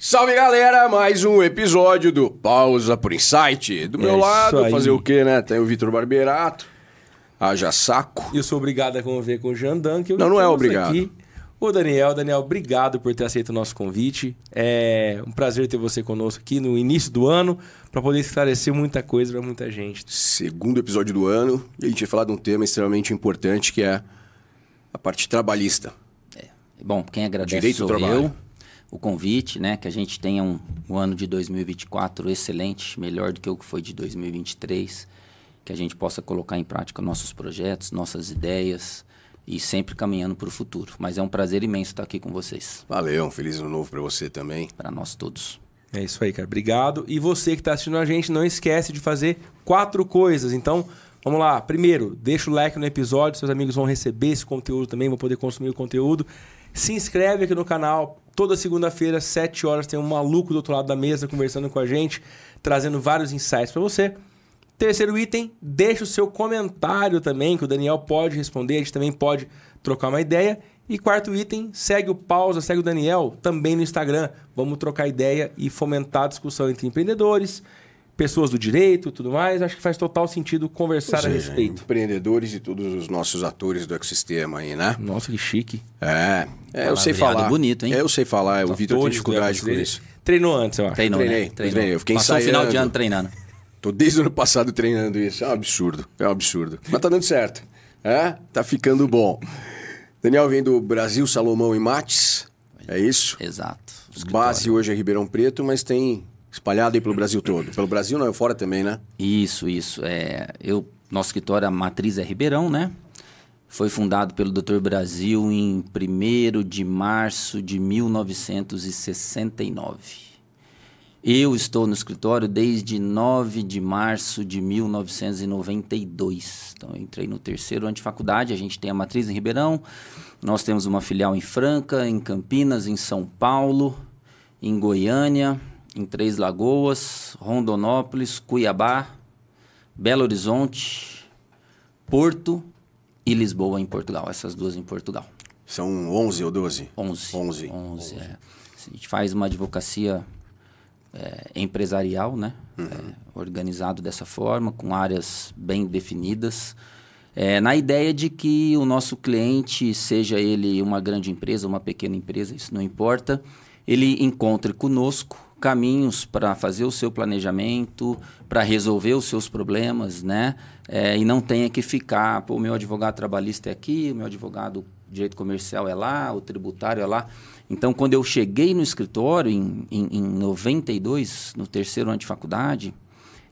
Salve galera, mais um episódio do Pausa por Insight. Do meu É lado, fazer o quê, né? Tem o Vitor Barberato, haja saco. E eu sou obrigado a conviver com o Jandan, que eu Não, não é obrigado. Aqui. O Daniel, Daniel, obrigado por ter aceito o nosso convite. É um prazer ter você conosco aqui no início do ano para poder esclarecer muita coisa para muita gente. Segundo episódio do ano, e a gente vai falar de um tema extremamente importante que é a parte trabalhista. Bom, quem agradece Direito ao sou trabalho. eu. O convite, né? Que a gente tenha um, um ano de 2024 excelente, melhor do que o que foi de 2023. Que a gente possa colocar em prática nossos projetos, nossas ideias e sempre caminhando para o futuro. Mas é um prazer imenso estar aqui com vocês, Valeu, um feliz ano novo pra você também. para nós todos. É isso aí, cara. Obrigado. E você que está assistindo a gente, não esquece de fazer quatro coisas. Então, vamos lá. Primeiro, deixa o like no episódio. Seus amigos vão receber esse conteúdo também, vão poder consumir o conteúdo. Se inscreve aqui no canal. Toda segunda-feira, 7 horas, tem um maluco do outro lado da mesa conversando com a gente, trazendo vários insights para você. Terceiro item, deixa o seu comentário também, que o Daniel pode responder, a gente também pode trocar uma ideia. E quarto item, segue o Pausa, segue o Daniel também no Instagram. Vamos trocar ideia e fomentar a discussão entre empreendedores, pessoas do direito tudo mais. Acho que faz total sentido conversar Ou a seja, respeito. Empreendedores e todos os nossos atores do ecossistema aí, né? Nossa, que chique. É, é eu sei falar. bonito, hein? É, eu sei falar, o Vitor tem dificuldade com isso. Treinou antes, eu acho. Treinou, Treinei, né? Treinou. treinei. Eu fiquei Passou o final de ensaiando. ano treinando. Tô desde o ano passado treinando isso. É um absurdo. É um absurdo. Mas tá dando certo. É? Tá ficando bom. Daniel vem do Brasil Salomão e Mates. É isso? Exato. Base hoje é Ribeirão Preto, mas tem espalhado aí pelo Brasil todo. Pelo Brasil, não, é fora também, né? Isso, isso. É, eu, nosso escritório, a matriz é Ribeirão, né? Foi fundado pelo Dr. Brasil em 1 de março de 1969. Eu estou no escritório desde 9 de março de 1992. Então, entrei no terceiro ano de faculdade. A gente tem a matriz em Ribeirão. Nós temos uma filial em Franca, em Campinas, em São Paulo, em Goiânia, em Três Lagoas, Rondonópolis, Cuiabá, Belo Horizonte, Porto e Lisboa, em Portugal. Essas duas em Portugal. São 11 ou 12? 11. 11. 11, é. A gente faz uma advocacia é, empresarial, né? É, organizado dessa forma, com áreas bem definidas. É, na ideia de que o nosso cliente, seja ele uma grande empresa, uma pequena empresa, isso não importa, ele encontre conosco caminhos para fazer o seu planejamento, para resolver os seus problemas, né? É, e não tenha que ficar, o meu advogado trabalhista é aqui, o meu advogado direito comercial é lá, o tributário é lá. Então, quando eu cheguei no escritório em, em, em 92, no terceiro ano de faculdade,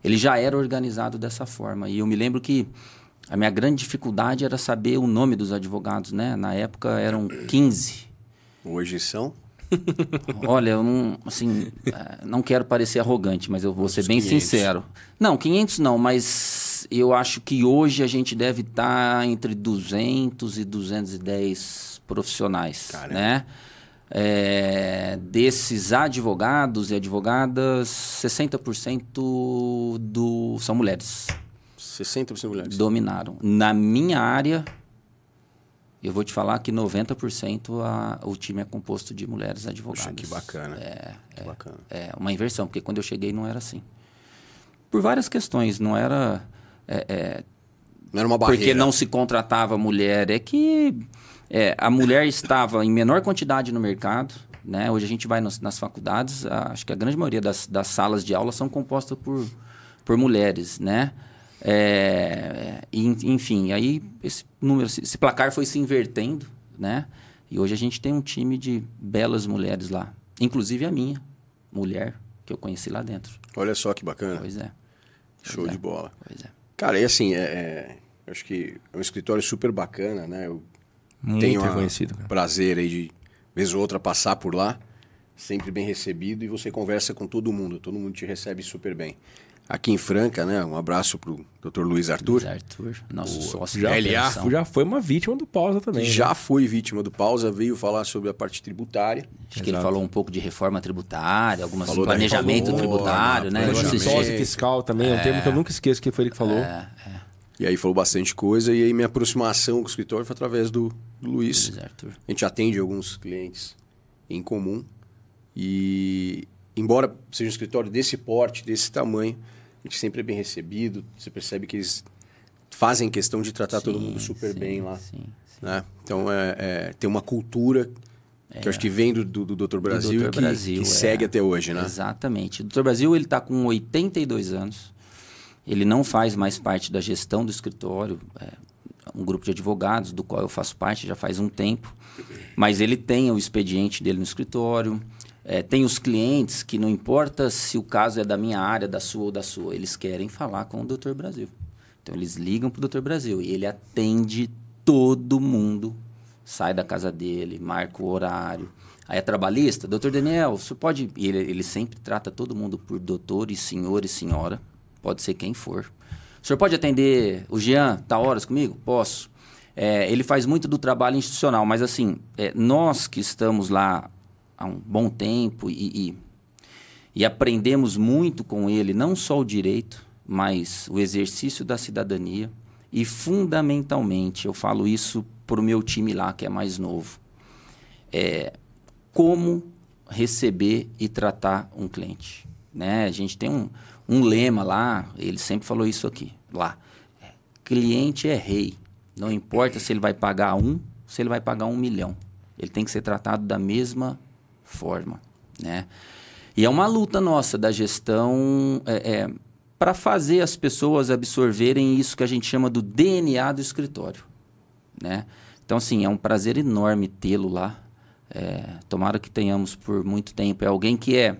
ele já era organizado dessa forma. E eu me lembro que a minha grande dificuldade era saber o nome dos advogados, né? Na época eram 15. Hoje são? Olha, eu não, assim, eh, não quero parecer arrogante, mas eu vou ser Uns bem 500. sincero. Não, 500 não, mas eu acho que hoje a gente deve estar entre 200 e 210 profissionais, Caramba. né? Eh, desses advogados e advogadas, 60% do, são mulheres. 60% mulheres. Dominaram. Na minha área, eu vou te falar que 90% a, o time é composto de mulheres advogadas. Poxa, que bacana. que bacana. É uma inversão, porque quando eu cheguei não era assim. Por várias questões, não era. é, é, Não era uma barreira. porque não se contratava mulher, é que é, a mulher estava em menor quantidade no mercado. Né? Hoje a gente vai nas, nas faculdades, a- acho que a grande maioria das, das salas de aula são compostas por, por mulheres. Né? É, en- enfim, aí esse número, esse placar foi se invertendo. Né? E hoje a gente tem um time de belas mulheres lá, inclusive a minha mulher, que eu conheci lá dentro. Olha só que bacana. Pois é, Show Pois é. de bola. pois é. Cara, e assim, é, é- eu acho que é um escritório super bacana, né? Eu Muito tenho reconhecido, cara. prazer aí de, vez ou outra, passar por lá. Sempre bem recebido e você conversa com todo mundo. Todo mundo te recebe super bem. Aqui em Franca, né? Um abraço pro Dr. Luiz Arthur. Luiz Arthur, nosso sócio Já, de LA, já foi uma vítima do pausa também. né? já foi vítima do pausa, veio falar sobre a parte tributária. Acho que ele falou um pouco de reforma tributária, algumas Falou planejamento reforma, tributário, né? Planejamento. Sócio fiscal também, é um termo que eu nunca esqueço que foi ele que falou. E aí falou bastante coisa. E aí minha aproximação com o escritório foi através do, do Luiz. Luiz Arthur. A gente atende alguns clientes em comum. E embora seja um escritório desse porte, desse tamanho, a gente sempre é bem recebido. Você percebe que eles fazem questão de tratar todo mundo super sim, bem lá. Sim, Né? Então, é, é, tem uma cultura que eu acho que vem do, do, do Dr. Brasil Dr. e que, Brasil, que é. segue até hoje, né? Exatamente. O Dr. Brasil ele está com 82 anos. Ele não faz mais parte da gestão do escritório, é um grupo de advogados do qual eu faço parte já faz um tempo. Mas ele tem o expediente dele no escritório. É, tem os clientes que não importa se o caso é da minha área, da sua ou da sua, eles querem falar com o Dr. Brasil. Então eles ligam para o Dr. Brasil e ele atende todo mundo. Sai da casa dele, marca o horário. Aí é trabalhista, doutor Daniel, você pode. Ele, ele sempre trata todo mundo por doutor e senhor e senhora. Pode ser quem for. O senhor pode atender o Jean, tá horas comigo? Posso. É, ele faz muito do trabalho institucional, mas assim, é, nós que estamos lá há um bom tempo e, e, e aprendemos muito com ele, não só o direito, mas o exercício da cidadania. E fundamentalmente, eu falo isso para o meu time lá, que é mais novo. É, como receber e tratar um cliente. Né? A gente tem um, um lema lá, ele sempre falou isso aqui, lá. É, cliente é rei. Não importa se ele vai pagar um, se ele vai pagar um milhão. Ele tem que ser tratado da mesma forma, né? E é uma luta nossa da gestão é, é, para fazer as pessoas absorverem isso que a gente chama do DNA do escritório, né? Então, assim, é um prazer enorme tê-lo lá. É, tomara que tenhamos por muito tempo. É alguém que é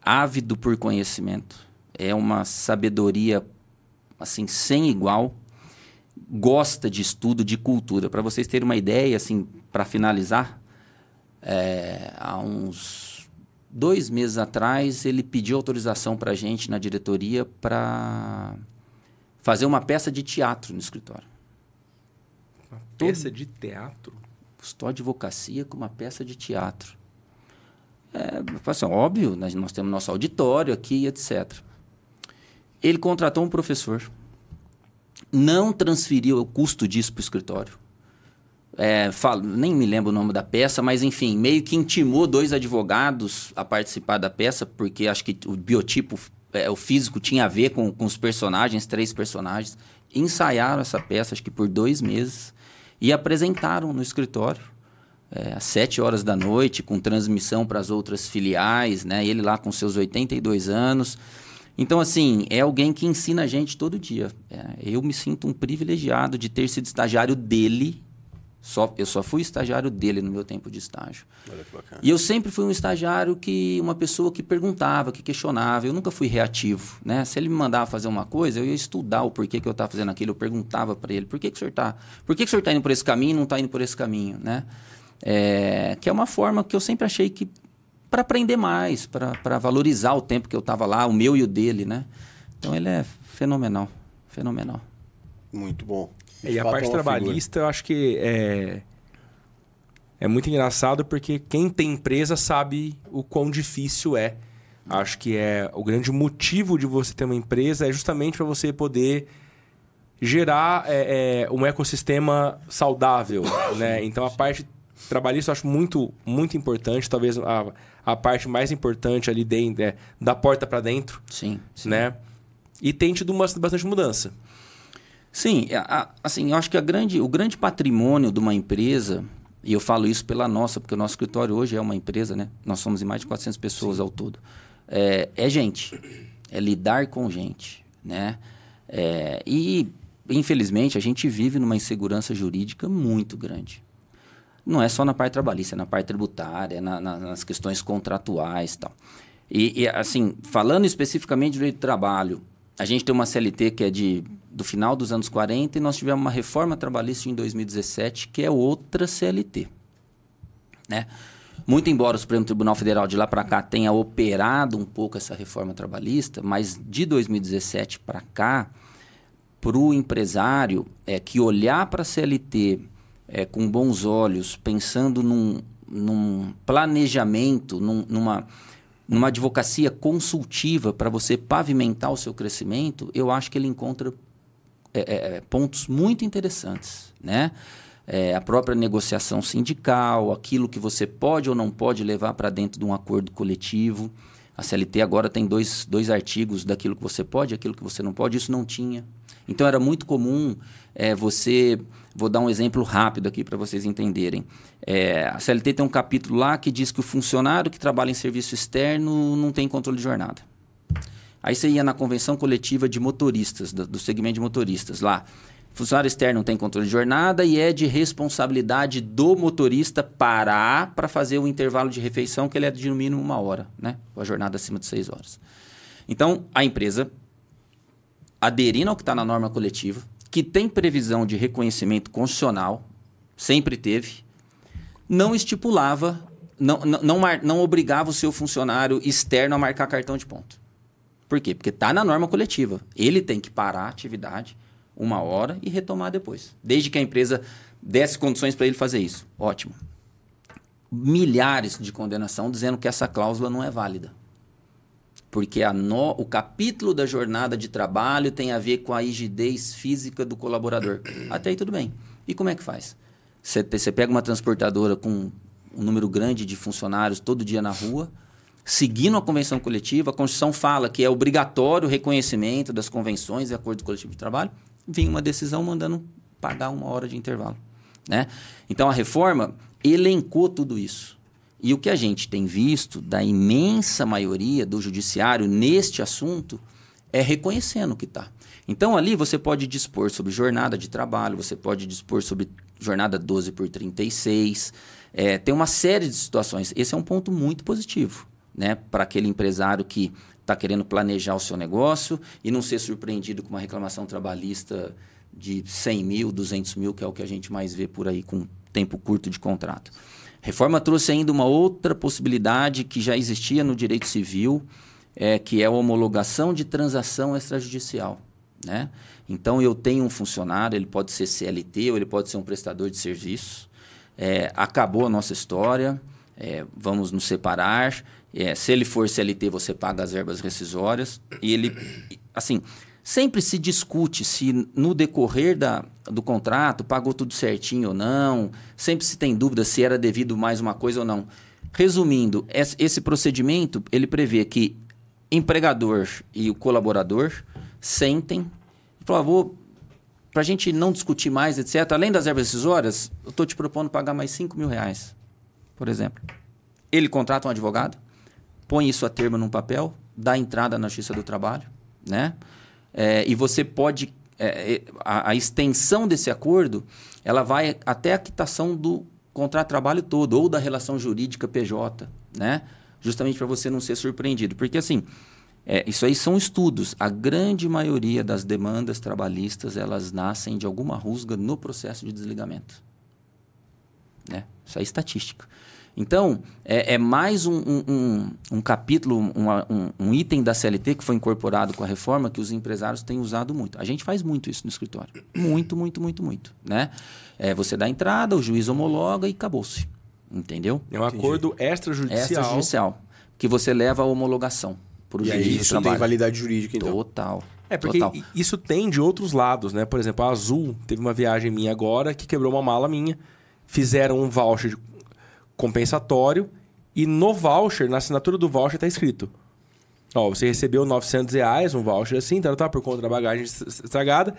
ávido por conhecimento, é uma sabedoria assim sem igual, gosta de estudo de cultura. Para vocês terem uma ideia, assim, para finalizar, é, há uns dois meses atrás ele pediu autorização para a gente na diretoria para fazer uma peça de teatro no escritório. Uma peça de teatro? Custou advocacia com uma peça de teatro. É, assim, óbvio, nós, nós temos nosso auditório aqui, etc. Ele contratou um professor, não transferiu o custo disso para o escritório. É, falo, nem me lembro o nome da peça, mas enfim, meio que intimou dois advogados a participar da peça, porque acho que o biotipo, é, o físico tinha a ver com, com os personagens, três personagens. Ensaiaram essa peça, acho que por dois meses, e apresentaram no escritório é, às sete horas da noite, com transmissão para as outras filiais, né? Ele lá com seus 82 anos. Então, assim, é alguém que ensina a gente todo dia. É, eu me sinto um privilegiado de ter sido estagiário dele. Só, eu só fui estagiário dele no meu tempo de estágio. Olha que bacana. E eu sempre fui um estagiário que uma pessoa que perguntava, que questionava. Eu nunca fui reativo, né? Se ele me mandava fazer uma coisa, eu ia estudar o porquê que eu estava fazendo aquilo. Eu perguntava para ele: por que, que o senhor está? Por que, que o senhor está indo por esse caminho e não está indo por esse caminho, né? É, que é uma forma que eu sempre achei que para aprender mais, para valorizar o tempo que eu estava lá, o meu e o dele, né? Então ele é fenomenal, fenomenal. Muito bom. É, e a fato, parte é trabalhista, eu acho que é, é muito engraçado porque quem tem empresa sabe o quão difícil é. Acho que é o grande motivo de você ter uma empresa é justamente para você poder gerar é, é, um ecossistema saudável, né? Então a parte trabalhista eu acho muito muito importante, talvez a, a parte mais importante ali dentro, é, da porta para dentro, Sim, sim. né? E tem tido uma, bastante mudança. Sim, a- assim, eu acho que grande, o grande patrimônio de uma empresa, e eu falo isso pela nossa, porque o nosso escritório hoje é uma empresa, né? Nós somos em mais de 400 pessoas ao todo. É, é gente, é lidar com gente, né? É, e, infelizmente, a gente vive numa insegurança jurídica muito grande. Não é só na parte trabalhista, é na parte tributária, é na- na- nas questões contratuais e tal. E, e, assim, falando especificamente do direito do trabalho, a gente tem uma CLT que é de, do final dos anos 40 e nós tivemos uma reforma trabalhista em 2017 que é outra CLT. Né? Muito embora o Supremo Tribunal Federal de lá para cá tenha operado um pouco essa reforma trabalhista, mas de 2017 para cá, para o empresário é, que olhar para a CLT é, com bons olhos, pensando num, num planejamento, num- numa, numa advocacia consultiva para você pavimentar o seu crescimento, eu acho que ele encontra é, é, é, pontos muito interessantes, né? É, a própria negociação sindical, aquilo que você pode ou não pode levar para dentro de um acordo coletivo, A CLT agora tem dois, dois artigos daquilo que você pode e aquilo que você não pode. Isso não tinha. Então era muito comum é, você. Vou dar um exemplo rápido aqui para vocês entenderem. É, a CLT tem um capítulo lá que diz que o funcionário que trabalha em serviço externo não tem controle de jornada. Aí você ia na convenção coletiva de motoristas, do, do segmento de motoristas lá. Funcionário externo tem controle de jornada e é de responsabilidade do motorista parar para fazer o intervalo de refeição, que ele é de no mínimo uma hora, né? A jornada acima de seis horas. Então, a empresa, aderindo ao que está na norma coletiva, que tem previsão de reconhecimento constitucional, sempre teve, não estipulava, não, não, não, não obrigava o seu funcionário externo a marcar cartão de ponto. Por quê? Porque está na norma coletiva. Ele tem que parar a atividade uma hora e retomar depois. Desde que a empresa desse condições para ele fazer isso. Ótimo. Milhares de condenação dizendo que essa cláusula não é válida. Porque no, o capítulo da jornada de trabalho tem a ver com a rigidez física do colaborador. Até aí tudo bem. E como é que faz? Você pega uma transportadora com um número grande de funcionários todo dia na rua, seguindo a convenção coletiva, a Constituição fala que é obrigatório o reconhecimento das convenções e acordo coletivo de trabalho, vinha uma decisão mandando pagar uma hora de intervalo. Né? Então a reforma elencou tudo isso. E o que a gente tem visto da imensa maioria do judiciário neste assunto é reconhecendo que está. Então ali você pode dispor sobre jornada de trabalho, você pode dispor sobre jornada 12 por 36. É, tem uma série de situações. Esse é um ponto muito positivo né, para aquele empresário que está querendo planejar o seu negócio e não ser surpreendido com uma reclamação trabalhista de 100 mil, 200 mil, que é o que a gente mais vê por aí com tempo curto de contrato. Reforma trouxe ainda uma outra possibilidade que já existia no direito civil, é, que é a homologação de transação extrajudicial. Né? Então, eu tenho um funcionário, ele pode ser CLT ou ele pode ser um prestador de serviço. É, acabou a nossa história, é, vamos nos separar é, se ele for CLT, você paga as verbas rescisórias. E ele, assim, sempre se discute se no decorrer da, do contrato pagou tudo certinho ou não. Sempre se tem dúvida se era devido mais uma coisa ou não. Resumindo, esse procedimento ele prevê que empregador e o colaborador sentem e falam, vou para a gente não discutir mais, etc. Além das verbas rescisórias, eu estou te propondo pagar mais 5 mil reais, por exemplo. Ele contrata um advogado, põe isso a termo num papel, dá entrada na Justiça do Trabalho, né? É, e você pode... É, é, a, a, extensão desse acordo, ela vai até a quitação do contrato de trabalho todo, ou da relação jurídica PJ, né? Justamente para você não ser surpreendido. Porque, assim, é, isso aí são estudos. A grande maioria das demandas trabalhistas, elas nascem de alguma rusga no processo de desligamento. Né? Isso é estatística. Então, é, é mais um, um, um, um capítulo, um, item da CLT que foi incorporado com a reforma que os empresários têm usado muito. A gente faz muito isso no escritório. Muito, muito, muito, muito. Né? É, você dá entrada, o juiz homologa e acabou-se. Entendeu? É um acordo extrajudicial. Extrajudicial. Que você leva a homologação para o juiz aí, isso tem validade jurídica, então. Total. É, porque Total. isso tem de outros lados, né? Por exemplo, a Azul teve uma viagem minha agora que quebrou uma mala minha. Fizeram um voucher compensatório e no voucher, na assinatura do voucher, está escrito: Ó, você recebeu 900 reais, um voucher assim, tá, tá, por conta da bagagem estragada.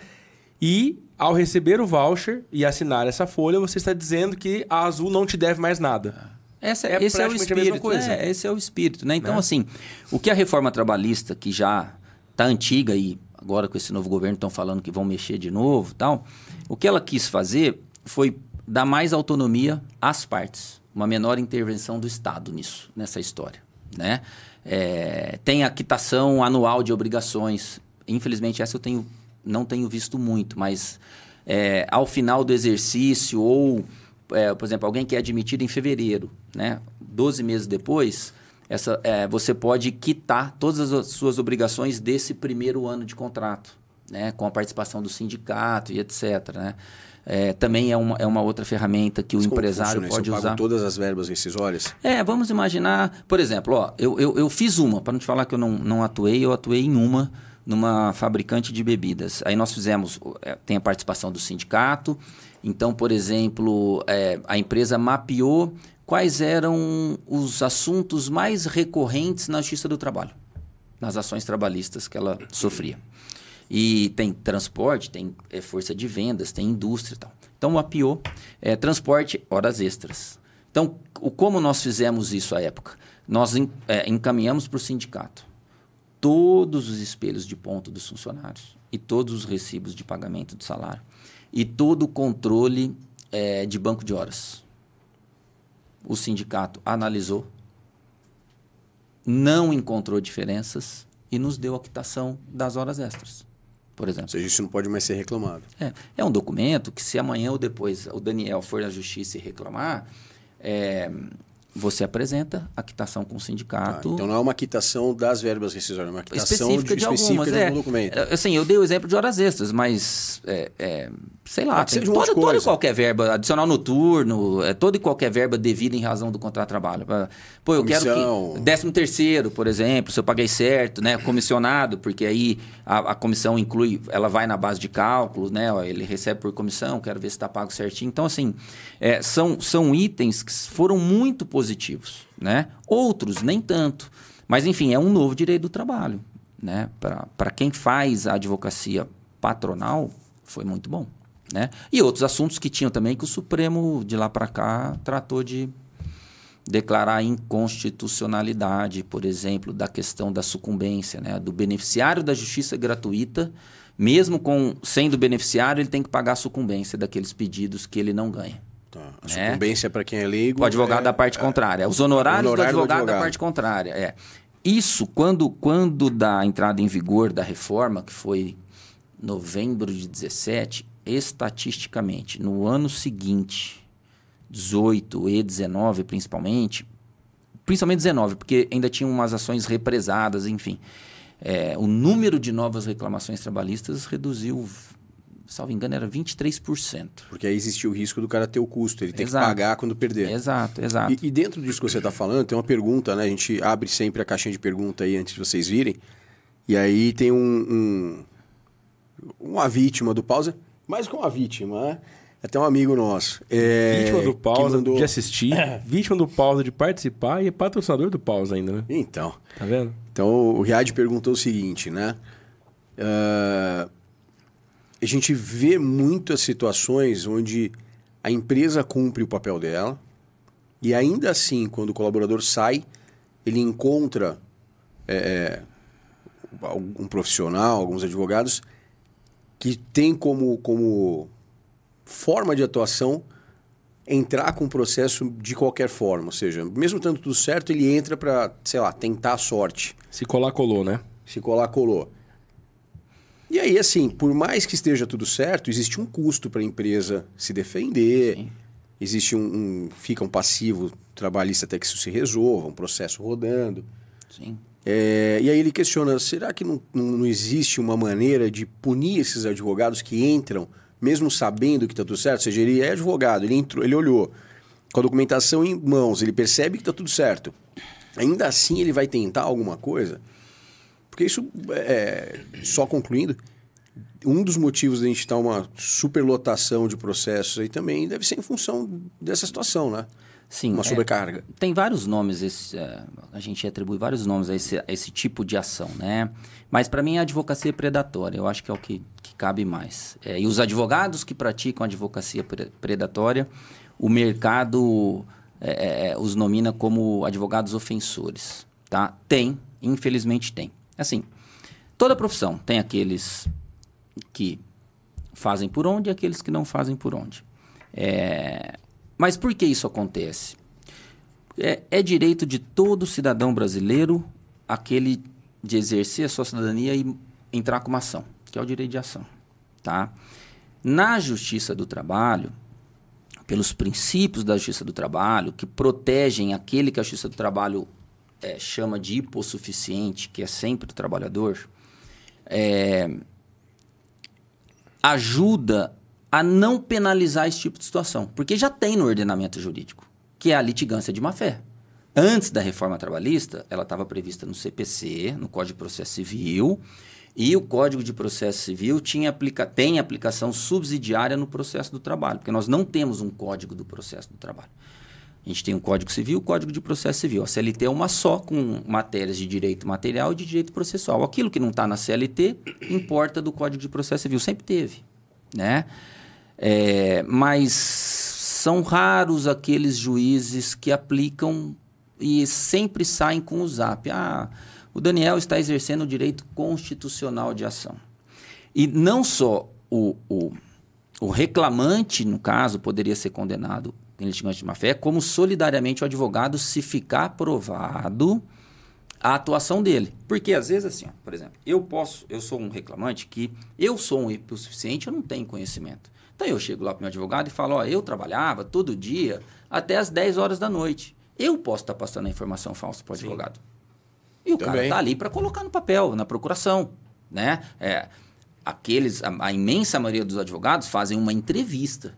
E ao receber o voucher e assinar essa folha, você está dizendo que a Azul não te deve mais nada. Essa, é, esse é o espírito, coisa. Né? Esse é o espírito, né? Então, né? assim, o que a reforma trabalhista, que já está antiga e agora com esse novo governo estão falando que vão mexer de novo tal, o que ela quis fazer foi dar mais autonomia às partes uma menor intervenção do Estado nisso, nessa história. Né? É, tem a quitação anual de obrigações. Infelizmente, essa eu tenho, não tenho visto muito, mas é, ao final do exercício, ou, é, por exemplo, alguém que é admitido em fevereiro, né? 12 meses depois, essa, é, você pode quitar todas as suas obrigações desse primeiro ano de contrato, né? com a participação do sindicato e etc. Né? É, também é uma, é uma outra ferramenta que o Mas empresário pode usar. todas as verbas rescisórias? É, vamos imaginar, por exemplo, ó, eu, eu, eu fiz uma, para não te falar que eu não, não atuei, eu atuei em uma, numa fabricante de bebidas. Aí nós fizemos, é, tem a participação do sindicato, então, por exemplo, é, a empresa mapeou quais eram os assuntos mais recorrentes na Justiça do Trabalho, nas ações trabalhistas que ela sofria. E tem transporte, tem é, força de vendas, tem indústria e tal. Então, mapeou é, transporte, horas extras. Então, o, como nós fizemos isso à época? Nós é, encaminhamos para o sindicato todos os espelhos de ponto dos funcionários e todos os recibos de pagamento do salário e todo o controle é, de banco de horas. O sindicato analisou, não encontrou diferenças e nos deu a quitação das horas extras, por exemplo. Ou seja, isso não pode mais ser reclamado. É, é um documento que se amanhã ou depois o Daniel for à justiça e reclamar, é, você apresenta a quitação com o sindicato. Ah, então não é uma quitação das verbas rescisórias, é uma quitação específica de, de específica algumas, de é, documento. É, assim, eu dei o exemplo de horas extras, mas é, é, sei lá, tem um toda, toda e qualquer verba, adicional noturno, é, toda e qualquer verba devida em razão do contrato de trabalho. Pô, eu Comissão. quero que. Décimo terceiro, por exemplo, se eu paguei certo, né? Comissionado, porque aí a, a comissão inclui, ela vai na base de cálculo, né? Ele recebe por comissão, quero ver se está pago certinho. Então, assim, é, são, são itens que foram muito positivos, né? Outros, nem tanto. Mas, enfim, é um novo direito do trabalho, né? Para quem faz a advocacia patronal, foi muito bom, né? E outros assuntos que tinham também que o Supremo, de lá para cá, tratou de declarar inconstitucionalidade, por exemplo, da questão da sucumbência, né? do beneficiário da justiça gratuita, mesmo com sendo beneficiário, ele tem que pagar a sucumbência daqueles pedidos que ele não ganha. Tá. A né? sucumbência para quem é leigo. O advogado é, da parte contrária. Os honorários do, advogado do advogado da parte contrária. É. Isso, quando, quando da entrada em vigor da reforma, que foi novembro de 17, estatisticamente, no ano seguinte, 18 e 19 principalmente, principalmente 19, porque ainda tinha umas ações represadas, enfim. É, o número de novas reclamações trabalhistas reduziu, salvo engano, era 23%. Porque aí existia o risco do cara ter o custo, ele tem exato. que pagar quando perder. Exato, exato. E, e dentro disso que você está falando, tem uma pergunta, né? A gente abre sempre a caixinha de pergunta aí antes de vocês virem. E aí tem um, um uma vítima do pausa, mais que uma vítima, né? Até um amigo nosso. É, vítima do pausa mandou... de assistir, vítima do pausa de participar e é patrocinador do pausa ainda, né? Então. Tá vendo? Então o Riad perguntou o seguinte, né? Uh, a gente vê muitas situações onde a empresa cumpre o papel dela e ainda assim, quando o colaborador sai, ele encontra é, um profissional, alguns advogados que tem como, como forma de atuação entrar com o processo de qualquer forma. Ou seja, mesmo tanto tudo certo, ele entra para, sei lá, tentar a sorte. Se colar, colou, né? Se colar, colou. E aí, assim, por mais que esteja tudo certo, existe um custo para a empresa se defender. Sim. Existe um, um, Fica um passivo trabalhista até que isso se resolva, um processo rodando. Sim. É, e aí ele questiona: será que não, não, não existe uma maneira de punir esses advogados que entram mesmo sabendo que está tudo certo, ou seja, ele é advogado, ele entrou, ele olhou com a documentação em mãos, ele percebe que está tudo certo. Ainda assim ele vai tentar alguma coisa? Porque isso, é, só concluindo, um dos motivos de a gente estar uma superlotação de processos aí também deve ser em função dessa situação, né? Sim. Uma é, sobrecarga. É, tem vários nomes, esse, é, a gente atribui vários nomes a esse, a esse tipo de ação, né? Mas para mim a advocacia predatória, eu acho que é o que, que cabe mais. É, e os advogados que praticam advocacia predatória, o mercado é, é, os nomina como advogados ofensores, tá? Tem, infelizmente tem. Assim, toda profissão tem aqueles que fazem por onde e aqueles que não fazem por onde. É, mas por que isso acontece? É, é direito de todo cidadão brasileiro aquele de exercer a sua cidadania e entrar com uma ação, que é o direito de ação. Tá? Na Justiça do Trabalho, pelos princípios da Justiça do Trabalho, que protegem aquele que a Justiça do Trabalho é, chama de hipossuficiente, que é sempre o trabalhador, é, ajuda a não penalizar esse tipo de situação, porque já tem no ordenamento jurídico, que é a litigância de má-fé. Antes da reforma trabalhista, ela estava prevista no CPC, no Código de Processo Civil, e o Código de Processo Civil tinha aplica tem aplicação subsidiária no processo do trabalho, porque nós não temos um Código do Processo do Trabalho. A gente tem o Código Civil o Código de Processo Civil. A CLT é uma só, com matérias de direito material e de direito processual. Aquilo que não está na CLT importa do Código de Processo Civil. Sempre teve. Né? É, mas são raros aqueles juízes que aplicam e sempre saem com o zap. Ah, o Daniel está exercendo o direito constitucional de ação. E não só o, o, o reclamante, no caso, poderia ser condenado em litigante de má-fé, como solidariamente o advogado se ficar provado a atuação dele. Porque às vezes assim, ó, por exemplo, eu posso, eu sou um reclamante que eu sou um suficiente, eu não tenho conhecimento. Então eu chego lá para o meu advogado e falo, ó, eu trabalhava todo dia até as 10 horas da noite. Eu posso estar tá passando a informação falsa para o advogado. E o Também. cara está ali para colocar no papel, na procuração, né? É, aqueles, a, a imensa maioria dos advogados fazem uma entrevista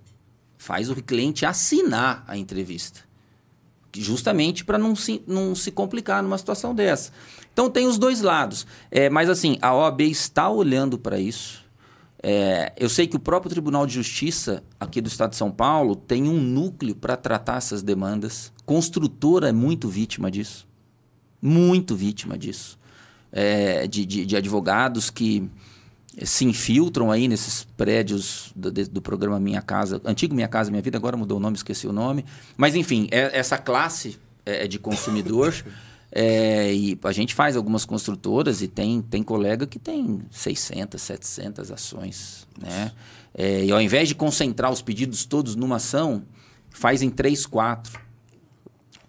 faz o cliente assinar a entrevista. Justamente para não se, não se complicar numa situação dessa. Então tem os dois lados. É, mas assim, a OAB está olhando para isso. É, eu sei que o próprio Tribunal de Justiça aqui do Estado de São Paulo tem um núcleo para tratar essas demandas. Construtora é muito vítima disso. Muito vítima disso. É, de, de, de advogados que se infiltram aí nesses prédios do, do, programa Minha Casa, antigo Minha Casa Minha Vida, agora mudou o nome, esqueci o nome. Mas, enfim, é, essa classe é, é de consumidor. é, e a gente faz algumas construtoras e tem, tem colega que tem 600, 700 ações. Né? É, e ao invés de concentrar os pedidos todos numa ação, faz em 3, 4.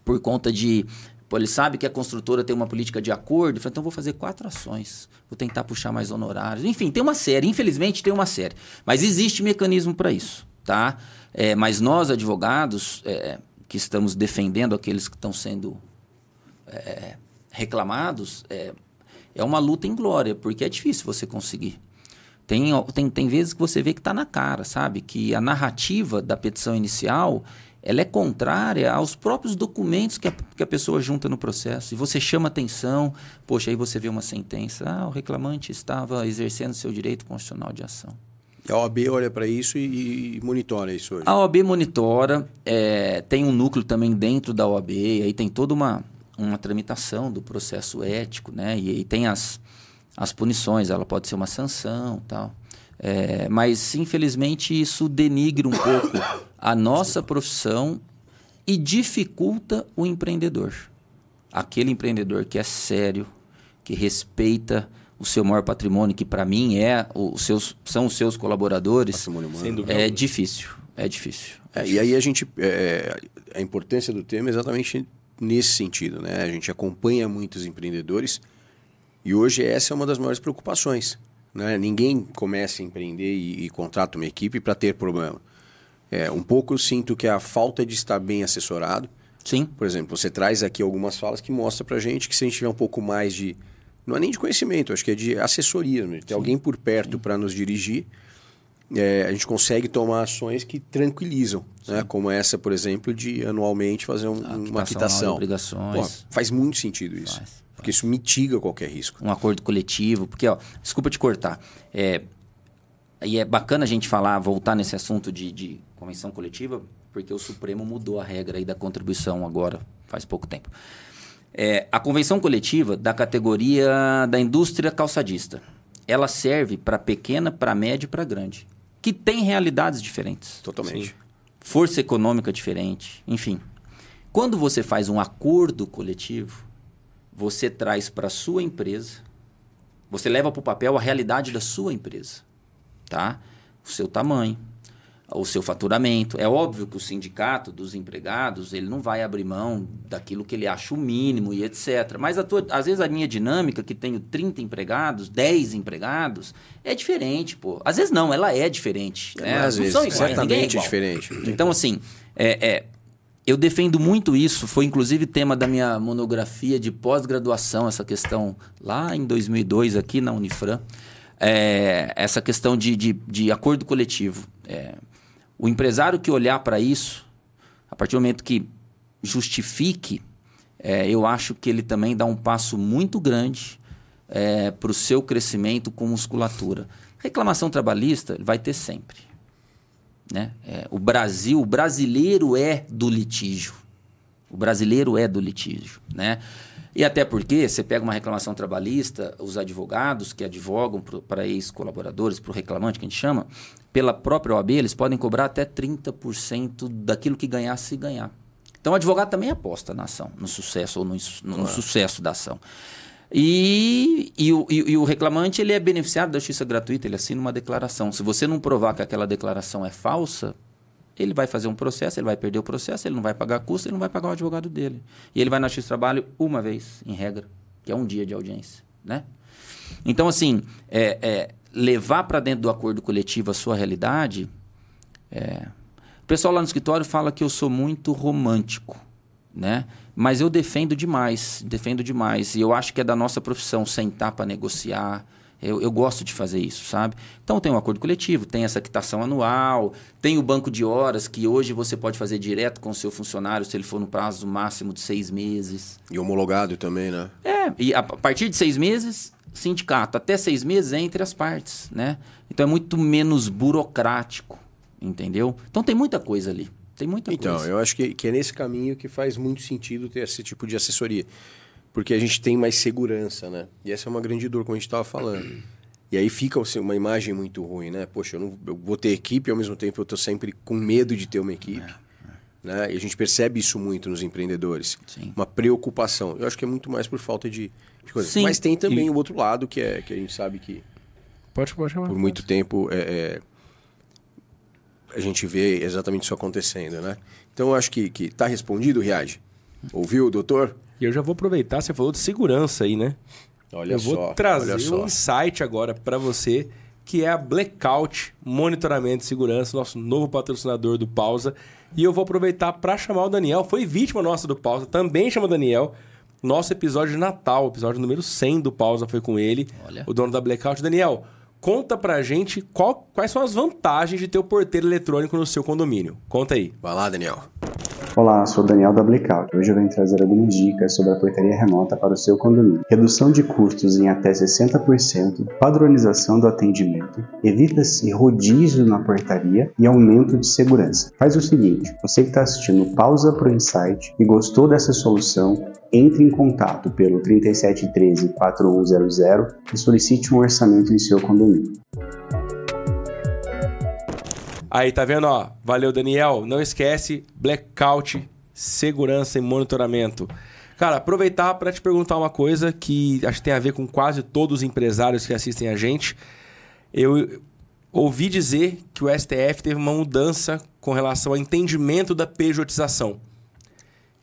Por conta de Pô, ele sabe que a construtora tem uma política de acordo, fala, então vou fazer quatro ações, vou tentar puxar mais honorários. Enfim, tem uma série, infelizmente tem uma série. Mas existe mecanismo para isso, tá? É, mas nós, advogados, é, que estamos defendendo aqueles que estão sendo é, reclamados, é, é uma luta em glória, porque é difícil você conseguir. Tem, tem, tem vezes que você vê que está na cara, sabe? Que a narrativa da petição inicial ela é contrária aos próprios documentos que a, que a pessoa junta no processo. E você chama atenção, poxa, aí você vê uma sentença, ah, o reclamante estava exercendo seu direito constitucional de ação. A OAB olha para isso e, e, monitora isso hoje? A OAB monitora, é, tem um núcleo também dentro da OAB, aí tem toda uma, uma tramitação do processo ético, né? E aí tem as, as punições, ela pode ser uma sanção tal. É, mas, infelizmente, isso denigre um pouco a nossa profissão e dificulta o empreendedor. Aquele empreendedor que é sério, que respeita o seu maior patrimônio, que para mim é os seus, são os seus colaboradores, é difícil. É difícil. É, é difícil. E aí a gente. É, a importância do tema é exatamente nesse sentido. Né? A gente acompanha muitos empreendedores e hoje essa é uma das maiores preocupações. Né? Ninguém começa a empreender e, e contrata uma equipe para ter problema. É, um pouco eu sinto que é a falta de estar bem assessorado. Sim. Por exemplo, você traz aqui algumas falas que mostra para gente que se a gente tiver um pouco mais de... Não é nem de conhecimento, acho que é de assessoria. Né? Ter Sim. alguém por perto para nos dirigir. É, a gente consegue tomar ações que tranquilizam, né? como essa, por exemplo, de anualmente fazer um, ah, uma quitação. Obrigações. Pô, faz muito sentido isso. Faz, porque isso mitiga qualquer risco. Um acordo coletivo, porque, ó, desculpa te cortar. É, e é bacana a gente falar, voltar nesse assunto de, de convenção coletiva, porque o Supremo mudou a regra aí da contribuição agora, faz pouco tempo. É, a convenção coletiva da categoria da indústria calçadista, ela serve para pequena, para média e para grande, que tem realidades diferentes. Totalmente. Sim. Força econômica diferente, enfim. Quando você faz um acordo coletivo, você traz para a sua empresa, você leva para o papel a realidade da sua empresa, tá? O seu tamanho, o seu faturamento. É óbvio que o sindicato dos empregados, ele não vai abrir mão daquilo que ele acha o mínimo e etc. Mas tua, às vezes a minha dinâmica, que tenho 30 empregados, 10 empregados, é diferente, pô. Às vezes não, ela é diferente. É, né? Às vezes, são iguais, certamente é diferente. Então, assim, é, é, eu defendo muito isso. Foi inclusive tema da minha monografia de pós-graduação, essa questão lá em 2002, aqui na Unifran. É, essa questão de, de, de acordo coletivo. É, o empresário que olhar para isso, a partir do momento que justifique, é, eu acho que ele também dá um passo muito grande é, para o seu crescimento com musculatura. Reclamação trabalhista vai ter sempre. Né? É, o Brasil, o brasileiro é do litígio. O brasileiro é do litígio, né? E até porque você pega uma reclamação trabalhista, os advogados que advogam para ex-colaboradores, para o reclamante que a gente chama, pela própria OAB, eles podem cobrar até 30% daquilo que ganhar se ganhar. Então o advogado também aposta na ação, no sucesso ou no, no, no sucesso da ação. E, e, o, e, e, o reclamante ele é beneficiado da justiça gratuita, ele assina uma declaração. Se você não provar que aquela declaração é falsa, ele vai fazer um processo, ele vai perder o processo, ele não vai pagar custo, ele não vai pagar o advogado dele. E ele vai na do trabalho uma vez, em regra, que é um dia de audiência. Né? Então, assim, é, é levar para dentro do acordo coletivo a sua realidade. É... O pessoal lá no escritório fala que eu sou muito romântico né? Mas eu defendo demais, defendo demais. E eu acho que é da nossa profissão sentar para negociar. Eu, eu, gosto de fazer isso, sabe? Então tem um acordo coletivo, tem essa quitação anual, tem o banco de horas que hoje você pode fazer direto com o seu funcionário se ele for no prazo máximo de seis meses. E homologado também, né? É, e a partir de seis meses, sindicato. Até seis meses é entre as partes, né? Então é muito menos burocrático, entendeu? Então tem muita coisa ali. Tem muita então, coisa. Então, eu acho que, que é nesse caminho que faz muito sentido ter esse tipo de assessoria. Porque a gente tem mais segurança, né? E essa é uma grande dor, como a gente estava falando. E aí fica assim, uma imagem muito ruim, né? Poxa, eu, não, eu vou ter equipe e ao mesmo tempo eu estou sempre com medo de ter uma equipe. É, é. Né? E a gente percebe isso muito nos empreendedores. Sim. Uma preocupação. Eu acho que é muito mais por falta de, de coisas. Mas tem também e... o outro lado, que é que a gente sabe que... Pode, pode chamar. Por muito tempo... É, é, a gente vê exatamente isso acontecendo, né? Então, eu acho que está respondido, Riad. Ouviu, doutor? E eu já vou aproveitar, você falou de segurança aí, né? Olha eu só. Eu vou trazer um insight agora para você, que é a Blackout Monitoramento de Segurança, nosso novo patrocinador do Pausa. E eu vou aproveitar para chamar o Daniel. Foi vítima nossa do Pausa, também chama Daniel. Nosso episódio de Natal, episódio número 100 do Pausa foi com ele, Olha. o dono da Blackout. Daniel, Conta pra gente qual, quais são as vantagens de ter o porteiro eletrônico no seu condomínio. Conta aí. Vai lá, Daniel. Olá, sou Daniel da Blackout. Hoje eu venho trazer algumas dicas sobre a portaria remota para o seu condomínio. Redução de custos em até 60%, padronização do atendimento, evita-se rodízio na portaria e aumento de segurança. Faz o seguinte, você que está assistindo, pausa para o insight e gostou dessa solução, entre em contato pelo 3713 4100 e solicite um orçamento em seu condomínio. Aí, tá vendo, ó? Valeu, Daniel. Não esquece, blackout, segurança e monitoramento. Cara, aproveitar para te perguntar uma coisa que acho que tem a ver com quase todos os empresários que assistem a gente. Eu ouvi dizer que o STF teve uma mudança com relação ao entendimento da pejotização.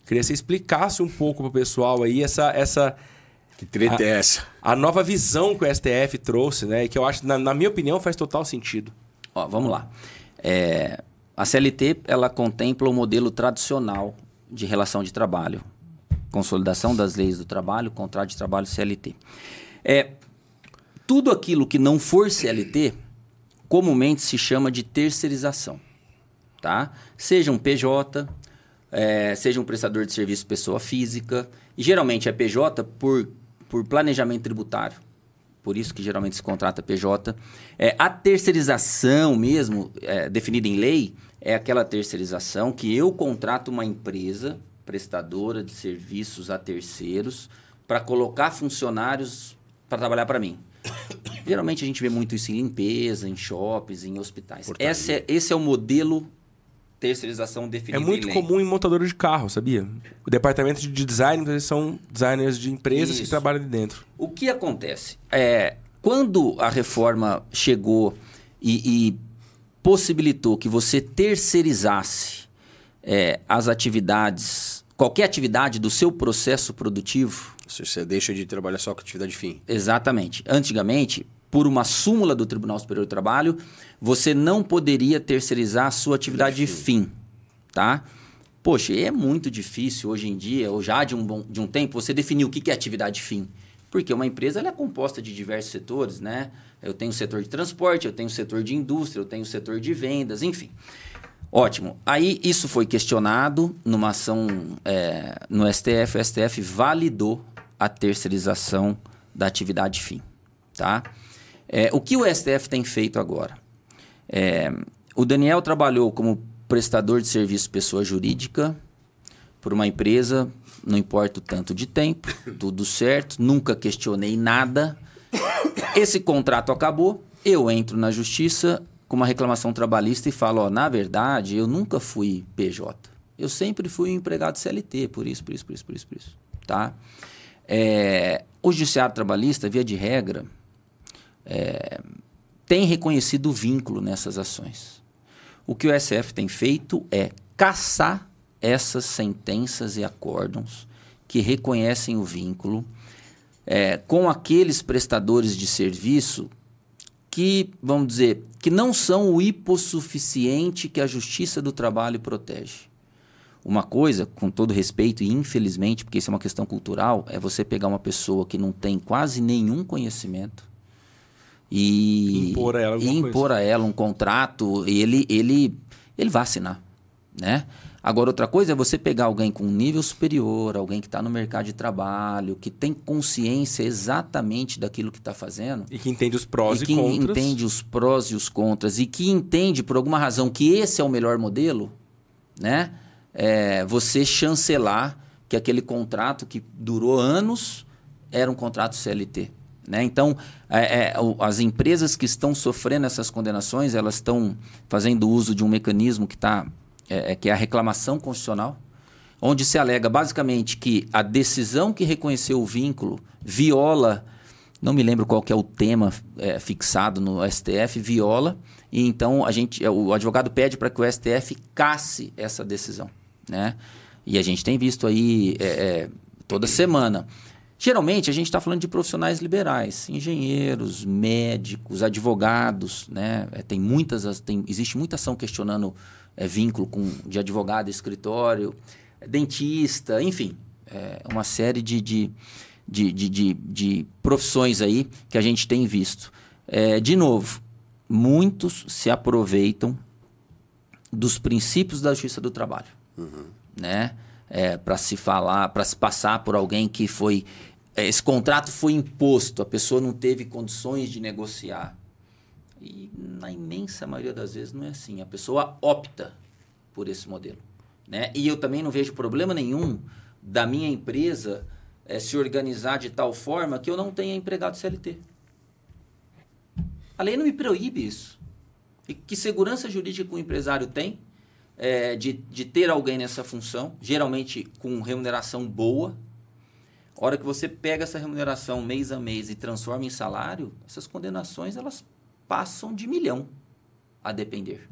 Queria que você explicasse um pouco para o pessoal aí essa, essa que treta a, é essa? A nova visão que o STF trouxe, né? E que eu acho, na, na minha opinião, faz total sentido. Ó, vamos lá. É, a CLT ela contempla o modelo tradicional de relação de trabalho, consolidação das leis do trabalho, contrato de trabalho CLT. É, tudo aquilo que não for CLT comumente se chama de terceirização, tá? Seja um PJ, é, seja um prestador de serviço pessoa física, e geralmente é PJ por, por planejamento tributário por isso que geralmente se contrata PJ. É, a terceirização mesmo, é, definida em lei, é aquela terceirização que eu contrato uma empresa prestadora de serviços a terceiros para colocar funcionários para trabalhar para mim. Geralmente a gente vê muito isso em limpeza, em shoppings, em hospitais. Esse é, esse é o modelo terceirização definida É muito comum em montadores de carro, sabia? O departamento de design, eles são designers de empresas Isso. que trabalham ali dentro. O que acontece? É, quando a reforma chegou e, e possibilitou que você terceirizasse é, as atividades, qualquer atividade do seu processo produtivo. Você deixa de trabalhar só com atividade fim. Exatamente. Antigamente, por uma súmula do Tribunal Superior do Trabalho, você não poderia terceirizar a sua atividade fim, tá? Poxa, é muito difícil hoje em dia, ou já de um, bom, de um tempo, você definir o que é atividade fim. Porque uma empresa é composta de diversos setores, né? Eu tenho o setor de transporte, eu tenho o setor de indústria, eu tenho o setor de vendas, enfim. Ótimo. Aí isso foi questionado numa ação é, no STF. O STF validou a terceirização da atividade fim, tá? É, o que o STF tem feito agora? É, o Daniel trabalhou como prestador de serviço pessoa jurídica, por uma empresa, não importa o tanto de tempo, tudo certo, nunca questionei nada. Esse contrato acabou, eu entro na justiça com uma reclamação trabalhista e falo, ó, na verdade, eu nunca fui PJ. Eu sempre fui um empregado CLT, por isso, por isso, por isso, por isso, por isso. Tá? É, o judiciário trabalhista, via de regra, é, tem reconhecido o vínculo nessas ações. O que o SF tem feito é caçar essas sentenças e acórdons que reconhecem o vínculo é, com aqueles prestadores de serviço que, vamos dizer, que não são o hipossuficiente que a Justiça do Trabalho protege. Uma coisa, com todo respeito e infelizmente, porque isso é uma questão cultural, é você pegar uma pessoa que não tem quase nenhum conhecimento e impor a ela, e impor a ela um contrato ele, ele, ele vai assinar, né? Agora, outra coisa é você pegar alguém com um nível superior, alguém que está no mercado de trabalho, que tem consciência exatamente daquilo que está fazendo. E que entende os prós e, e que contras. entende os prós e os contras. E que entende, por alguma razão, que esse é o melhor modelo, né? É, você chancelar que aquele contrato que durou anos era um contrato CLT. Né? Então, é, é, as empresas que estão sofrendo essas condenações, elas estão fazendo uso de um mecanismo que está é, é, que é a reclamação constitucional, onde se alega basicamente que a decisão que reconheceu o vínculo viola, não me lembro qual que é o tema é, fixado no STF, viola, e então a gente, o advogado pede para que o STF casse essa decisão. Né? E a gente tem visto aí é, é toda semana. Geralmente a gente está falando de profissionais liberais, engenheiros, médicos, advogados, né? É, tem muitas, tem, existe muita ação questionando é, vínculo com, de advogado, escritório, dentista, enfim, é uma série de, de, de, de, de, profissões aí que a gente tem visto. É, de novo, muitos se aproveitam dos princípios da justiça do trabalho, uhum. né? É, para se falar, para se passar por alguém que foi é, esse contrato foi imposto, a pessoa não teve condições de negociar. E na imensa maioria das vezes não é assim. A pessoa opta por esse modelo. Né? E eu também não vejo problema nenhum da minha empresa é, se organizar de tal forma que eu não tenha empregado CLT. A lei não me proíbe isso. E que segurança jurídica o empresário tem é, de, de ter alguém nessa função, geralmente com remuneração boa. Hora que você pega essa remuneração mês a mês e transforma em salário, essas condenações elas passam de milhão a depender.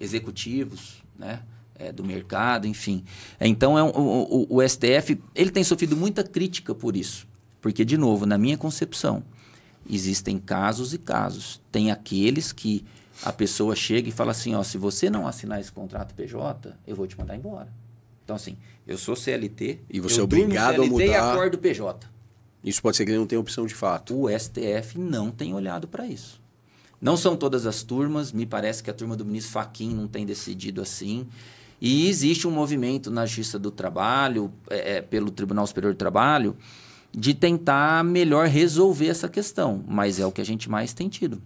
Executivos, né? É, do mercado, enfim. Então, é um, o, o, o STF ele tem sofrido muita crítica por isso. Porque, de novo, na minha concepção, existem casos e casos. Tem aqueles que a pessoa chega e fala assim, ó, se você não assinar esse contrato PJ, eu vou te mandar embora. Então, assim, eu sou CLT. E você é obrigado CLT a mudar. e acordo PJ. Isso pode ser que ele não tenha opção de fato. O STF não tem olhado para isso. Não são todas as turmas, me parece que a turma do ministro Faquim não tem decidido assim. E existe um movimento na Justiça do Trabalho, é, é, pelo Tribunal Superior do Trabalho, de tentar melhor resolver essa questão. Mas é o que a gente mais tem tido.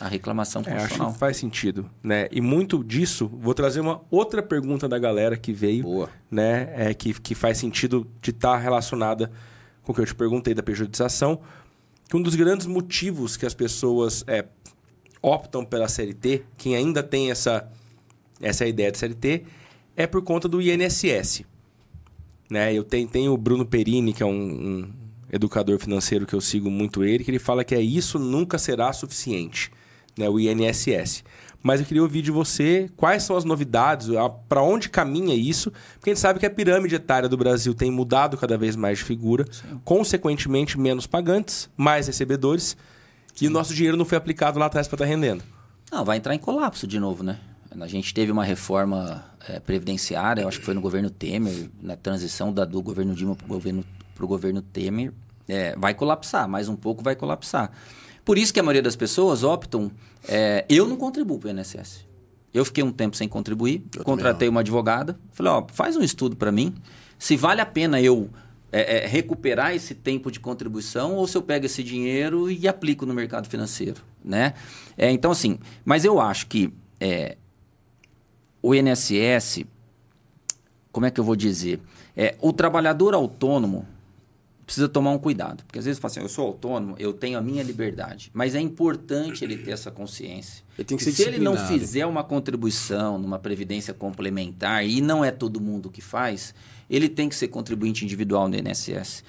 A reclamação constitucional. É, acho que faz sentido, né? E muito disso, vou trazer uma outra pergunta da galera que veio, Boa. né? É, que, que faz sentido de estar tá relacionada com o que eu te perguntei da pejotização que um dos grandes motivos que as pessoas é, optam pela CLT, quem ainda tem essa, essa ideia de CLT, é por conta do INSS. Né? Eu tenho, tenho o Bruno Perini, que é um, um educador financeiro que eu sigo muito ele, que ele fala que é isso nunca será suficiente, né? o INSS. Mas eu queria ouvir de você quais são as novidades, para onde caminha isso, porque a gente sabe que a pirâmide etária do Brasil tem mudado cada vez mais de figura, Sim. consequentemente menos pagantes, mais recebedores, Sim. e o nosso dinheiro não foi aplicado lá atrás para estar tá rendendo. Não, vai entrar em colapso de novo, né? A gente teve uma reforma é, previdenciária, eu acho que foi no governo Temer, na transição da, do governo Dilma para o governo, governo Temer, é, vai colapsar, mais um pouco vai colapsar. Por isso que a maioria das pessoas optam. É, eu não contribuo para o INSS. Eu fiquei um tempo sem contribuir, eu contratei uma advogada, falei, ó, faz um estudo para mim, se vale a pena eu é, é, recuperar esse tempo de contribuição ou se eu pego esse dinheiro e aplico no mercado financeiro, né? É, então, assim, mas eu acho que é, o INSS, como é que eu vou dizer? É, o trabalhador autônomo precisa tomar um cuidado. Porque às vezes fala assim, eu sou autônomo, eu tenho a minha liberdade. Mas é importante ele ter essa consciência. Ele tem que ser se ele não fizer uma contribuição numa previdência complementar, e não é todo mundo que faz, ele tem que ser contribuinte individual no INSS.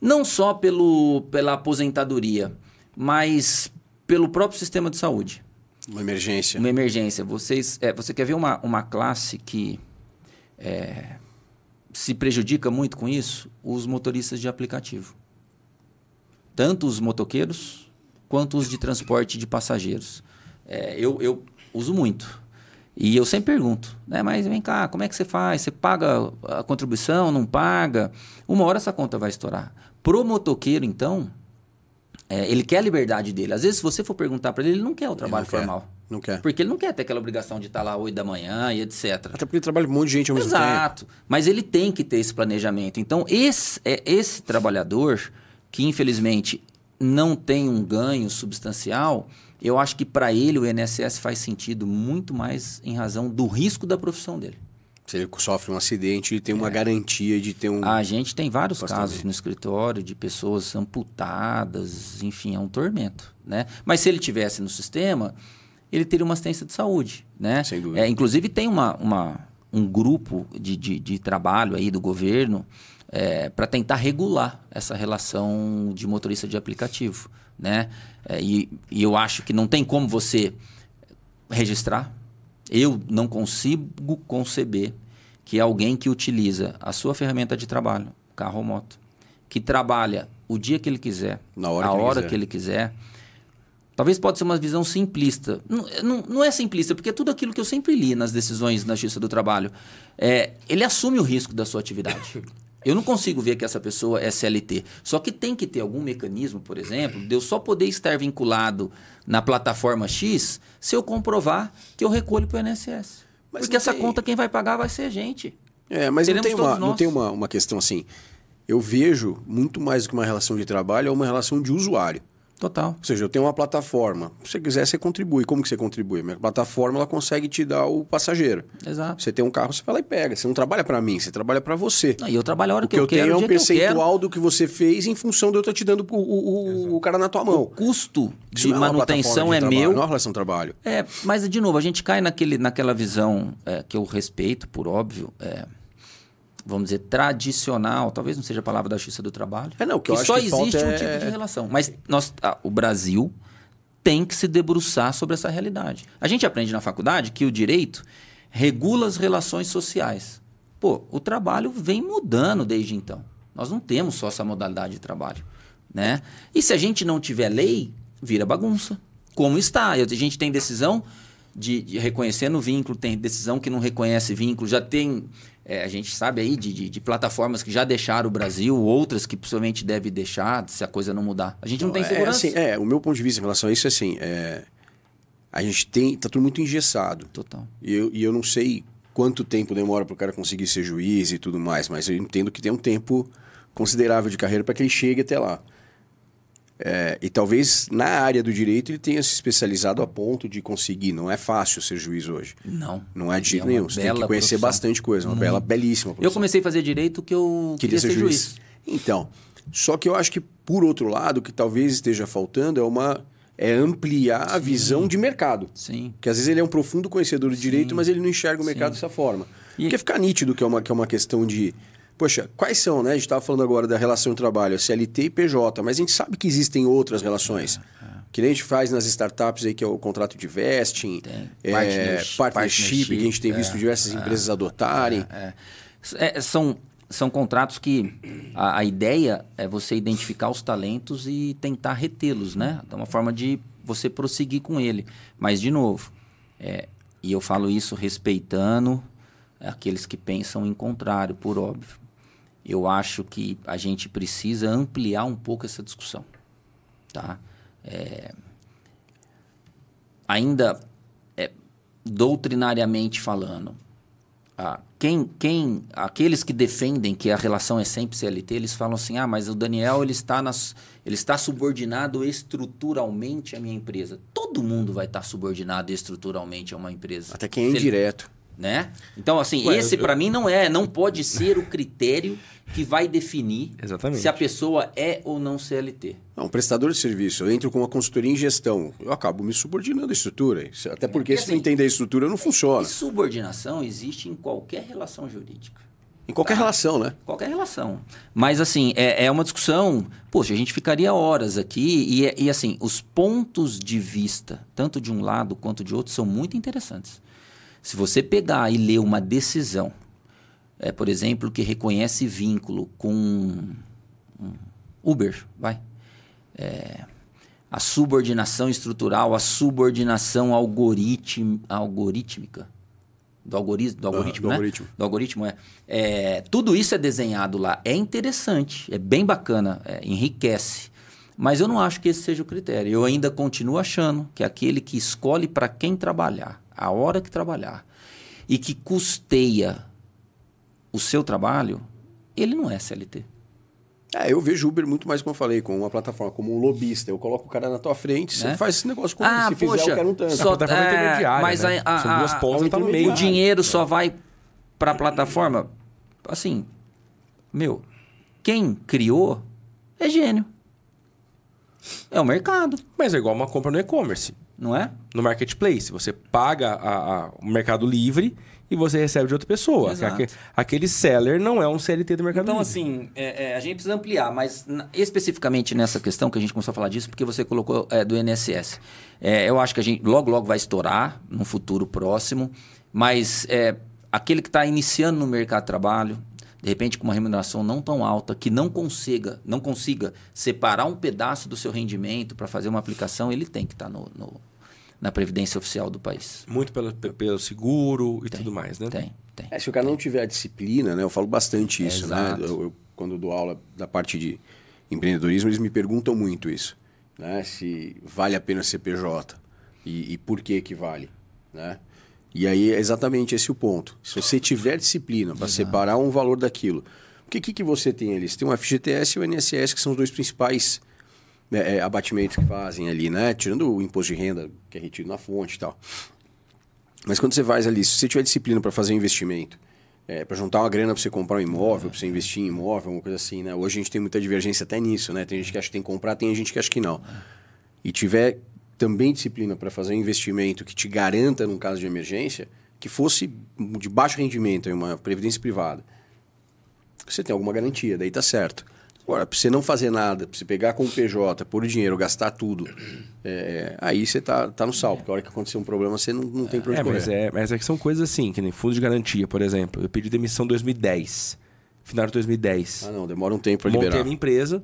Não só pelo, pela aposentadoria, mas pelo próprio sistema de saúde. Uma emergência. Uma emergência. Vocês, é, você quer ver uma, uma classe que é, se prejudica muito com isso? Os motoristas de aplicativo. Tanto os motoqueiros quanto os de transporte de passageiros. É, eu, eu uso muito. E eu sempre pergunto, né? Mas vem cá, como é que você faz? Você paga a contribuição, não paga? Uma hora essa conta vai estourar. Pro motoqueiro, então, é, ele quer a liberdade dele. Às vezes, se você for perguntar para ele, ele não quer o trabalho não quer. Não quer. Porque ele não quer ter aquela obrigação de estar lá 8 da manhã e etc. Até porque ele trabalha com um monte de gente ao mesmo tempo. Exato. Mas ele tem que ter esse planejamento. Então, esse, é, esse trabalhador que, infelizmente, não tem um ganho substancial, eu acho que para ele o INSS faz sentido muito mais em razão do risco da profissão dele. Se ele sofre um acidente, ele tem uma É. garantia de ter um. A gente tem vários casos no escritório de pessoas amputadas, enfim, é um tormento, né? Mas se ele tivesse no sistema, ele teria uma assistência de saúde, né? Sem dúvida. É, inclusive tem uma, uma- um grupo de, de, de trabalho aí do governo para tentar regular essa relação de motorista de aplicativo, né? É, e, e eu acho que não tem como você registrar. Eu não consigo conceber que alguém que utiliza a sua ferramenta de trabalho, carro ou moto, que trabalha o dia que ele quiser, Na hora a que ele hora quiser. que ele quiser, talvez pode ser uma visão simplista. Não, não, não é simplista, porque é tudo aquilo que eu sempre li nas decisões na Justiça do Trabalho. É, ele assume o risco da sua atividade. Eu não consigo ver que essa pessoa é CLT. Só que tem que ter algum mecanismo, por exemplo, de eu só poder estar vinculado na plataforma X se eu comprovar que eu recolho para o INSS. Mas Porque não essa tem- conta quem vai pagar vai ser a gente. É, mas não Teremos tem, uma, não tem uma, uma questão assim. Eu vejo muito mais do que uma relação de trabalho, é uma relação de usuário. Total. Ou seja, eu tenho uma plataforma. Se você quiser, você contribui. Como que você contribui? Minha plataforma ela consegue te dar o passageiro. Exato. Você tem um carro, você vai lá e pega. Você não trabalha para mim, você trabalha para você. Não, e eu trabalho a hora O que, que eu quero, tenho é o um que eu quero. percentual do que você fez em função de eu estar te dando o, o, o- o cara na tua O mão. custo Isso de é manutenção de é trabalho, meu. Não é uma relação de trabalho. É, mas de novo, a gente cai naquele, naquela visão é, que eu respeito, por óbvio, é, vamos dizer, tradicional, talvez não seja a palavra da justiça do trabalho. É, não, que acho só que existe um é- tipo de relação. Mas nós, ah, o Brasil tem que se debruçar sobre essa realidade. A gente aprende na faculdade que o direito regula as relações sociais. Pô, o trabalho vem mudando desde então. Nós não temos só essa modalidade de trabalho, né? E se a gente não tiver lei, vira bagunça. Como está? A gente tem decisão de, de reconhecer no vínculo, tem decisão que não reconhece vínculo, já tem, é, a gente sabe aí de, de- de plataformas que já deixaram o Brasil, outras que possivelmente devem deixar se a coisa não mudar. A gente não, tem é, segurança. assim, é, o meu ponto de vista em relação a isso é assim, é, a gente tem, tá tudo muito engessado. Total. E eu, e eu não sei quanto tempo demora para o cara conseguir ser juiz e tudo mais, mas eu entendo que tem um tempo considerável de carreira para que ele chegue até lá. É, e talvez na área do direito ele tenha se especializado a ponto de conseguir. Não é fácil ser juiz hoje. Não. Não é de jeito uma nenhum. Você tem que conhecer profissão. bastante coisa. Uma bela, belíssima Eu profissão. comecei a fazer direito que eu Queria ser juiz. Então, só que eu acho que, por outro lado, o que talvez esteja faltando é uma é ampliar a visão de mercado. Sim. Porque às vezes ele é um profundo conhecedor de direito, mas ele não enxerga o mercado dessa forma. E- Porque fica nítido que é, uma, que é uma questão de. Poxa, quais são, né? A gente estava falando agora da relação de trabalho, CLT e PJ, mas a gente sabe que existem outras relações. Que nem a gente faz nas startups aí, que é o contrato de vesting, é, Partnership, partnership, que a gente tem visto é, diversas empresas adotarem. É. É, são, são contratos que a, a ideia é você identificar os talentos e tentar retê-los, né? É uma forma de você prosseguir com ele. Mas, de novo, é, e eu falo isso respeitando aqueles que pensam em contrário, por óbvio. Eu acho que a gente precisa ampliar um pouco essa discussão, tá? É, ainda é, doutrinariamente falando, ah, quem, quem, aqueles que defendem que a relação é sempre CLT, eles falam assim: ah, mas o Daniel ele está, nas, ele está subordinado estruturalmente à minha empresa. Todo mundo vai estar subordinado estruturalmente a uma empresa. Até quem é indireto. Né? Então, assim, Ué, esse eu- pra mim não é, não pode ser o critério que vai definir Exatamente. se a pessoa é ou não CLT. Não, um prestador de serviço, eu entro com uma consultoria em gestão, eu acabo me subordinando à estrutura. Até porque É, se assim, não entender a estrutura, não funciona. E subordinação existe em qualquer relação jurídica. Em qualquer relação, né? Qualquer relação. Mas, assim, é, é uma discussão. Poxa, a gente ficaria horas aqui. E, é- e, assim, os pontos de vista, tanto de um lado quanto de outro, são muito interessantes. Se você pegar e ler uma decisão, é, por exemplo, que reconhece vínculo com Uber, vai. É, a subordinação estrutural, a subordinação algoritm, algorítmica. Do algoritmo, do algoritmo, do né? algoritmo. Do algoritmo, é. É, Tudo isso é desenhado lá. É interessante, é bem bacana, é, enriquece. Mas eu não acho que esse seja o critério. Eu ainda continuo achando que aquele que escolhe para quem trabalhar, a hora que trabalhar, e que custeia o seu trabalho, ele não é CLT. É, eu vejo Uber muito mais, como eu falei, com uma plataforma, como um lobista. Eu coloco o cara na tua frente, você Né? faz esse negócio comigo. Ah, se fizer, poxa, eu quero um tanto. só- A plataforma é, intermediária, mas né? a- a- São duas a- pontas tá no meio. O dinheiro só vai para a plataforma. Assim, meu, quem criou é gênio. É o mercado, Mas é igual uma compra no e-commerce. não é? No marketplace, você paga a- a- o Mercado Livre e você recebe de outra pessoa. Exato. Aquele seller não é um CLT do Mercado Então, Livre. assim, é, é, a gente precisa ampliar, mas na- especificamente nessa questão que a gente começou a falar disso, porque você colocou é, do INSS. É, eu acho que a gente logo, logo vai estourar, num futuro próximo, mas é, aquele que está iniciando no mercado de trabalho, de repente com uma remuneração não tão alta, que não consiga, não consiga separar um pedaço do seu rendimento para fazer uma aplicação, ele tem que estar no, no- na Previdência Oficial do país. Muito pelo, pe- pelo seguro e tudo mais, né? Tem, tem. É, se o cara não tiver a disciplina, né? Eu falo bastante isso, Exato. né? Eu, eu- quando eu dou aula da parte de empreendedorismo, eles me perguntam muito isso, né? Se vale a pena ser PJ e, e por que que vale, né? E aí é exatamente esse o ponto. Se você tiver disciplina para separar um valor daquilo, porque o que, que você tem ali? Você tem o FGTS e o INSS, que são os dois principais né, é, abatimentos que fazem ali, né? Tirando o imposto de renda que é retido na fonte e tal. Mas quando você faz ali, se você tiver disciplina para fazer investimento, é, para juntar uma grana para você comprar um imóvel, para você investir em imóvel, uma coisa assim, né? Hoje a gente tem muita divergência até nisso, né? Tem gente que acha que tem que comprar, tem gente que acha que não. E tiver também disciplina para fazer um investimento que te garanta, num caso de emergência, que fosse de baixo rendimento, em uma previdência privada, você tem alguma garantia, daí tá certo. Agora, para você não fazer nada, para você pegar com o PJ, pôr o dinheiro, gastar tudo, é, aí você tá, tá no sal, porque a hora que acontecer um problema, você não, não tem onde É, mas é, mas é que são coisas assim, que nem fundo de garantia, por exemplo. Eu pedi demissão em 2010. Final de 2010. Ah, não, demora um tempo para Montei a liberar. minha empresa,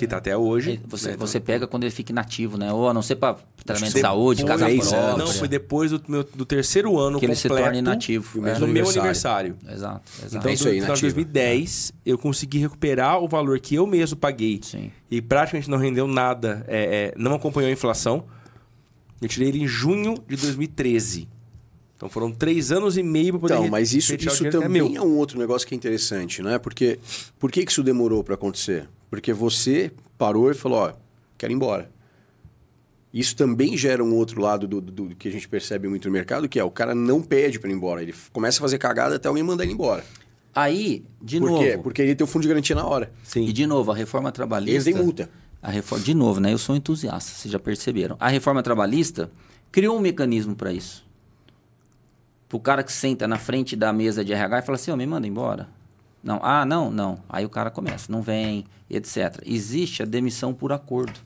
que tá até hoje. Aí Você, né? você pega quando ele fica inativo, né? Ou a não ser para tratamento de saúde, casa própria. Não, foi depois do, meu, do terceiro ano Que ele se torna inativo. no É. no meu aniversário. aniversário. Exato, exato. Então, É isso do aí, de nativa. 2010, eu consegui recuperar o valor que eu mesmo paguei. Sim. E praticamente não rendeu nada, é, é, não acompanhou a inflação. Eu tirei ele em junho de 2013. Então foram três anos e meio para poder Então, mas isso, isso que também é é um outro negócio que é interessante, né? Porque por que, que isso demorou para acontecer? Porque você parou e falou, ó, quero ir embora. Isso também gera um outro lado do, do- do que a gente percebe muito no mercado, que é o cara não pede para ir embora. Ele começa a fazer cagada até alguém mandar ele embora. Aí, de Por novo. quê? Porque ele tem o fundo de garantia na hora. Sim. E de novo, a reforma trabalhista. Eles têm multa. A reforma, de novo, né? Eu sou entusiasta, vocês já perceberam. A reforma trabalhista criou um mecanismo para isso. Pro cara que senta na frente da mesa de RH e fala assim: Ô, me manda embora. Não, ah, não, não. Aí o cara começa, não vem, etc. Existe a demissão por acordo,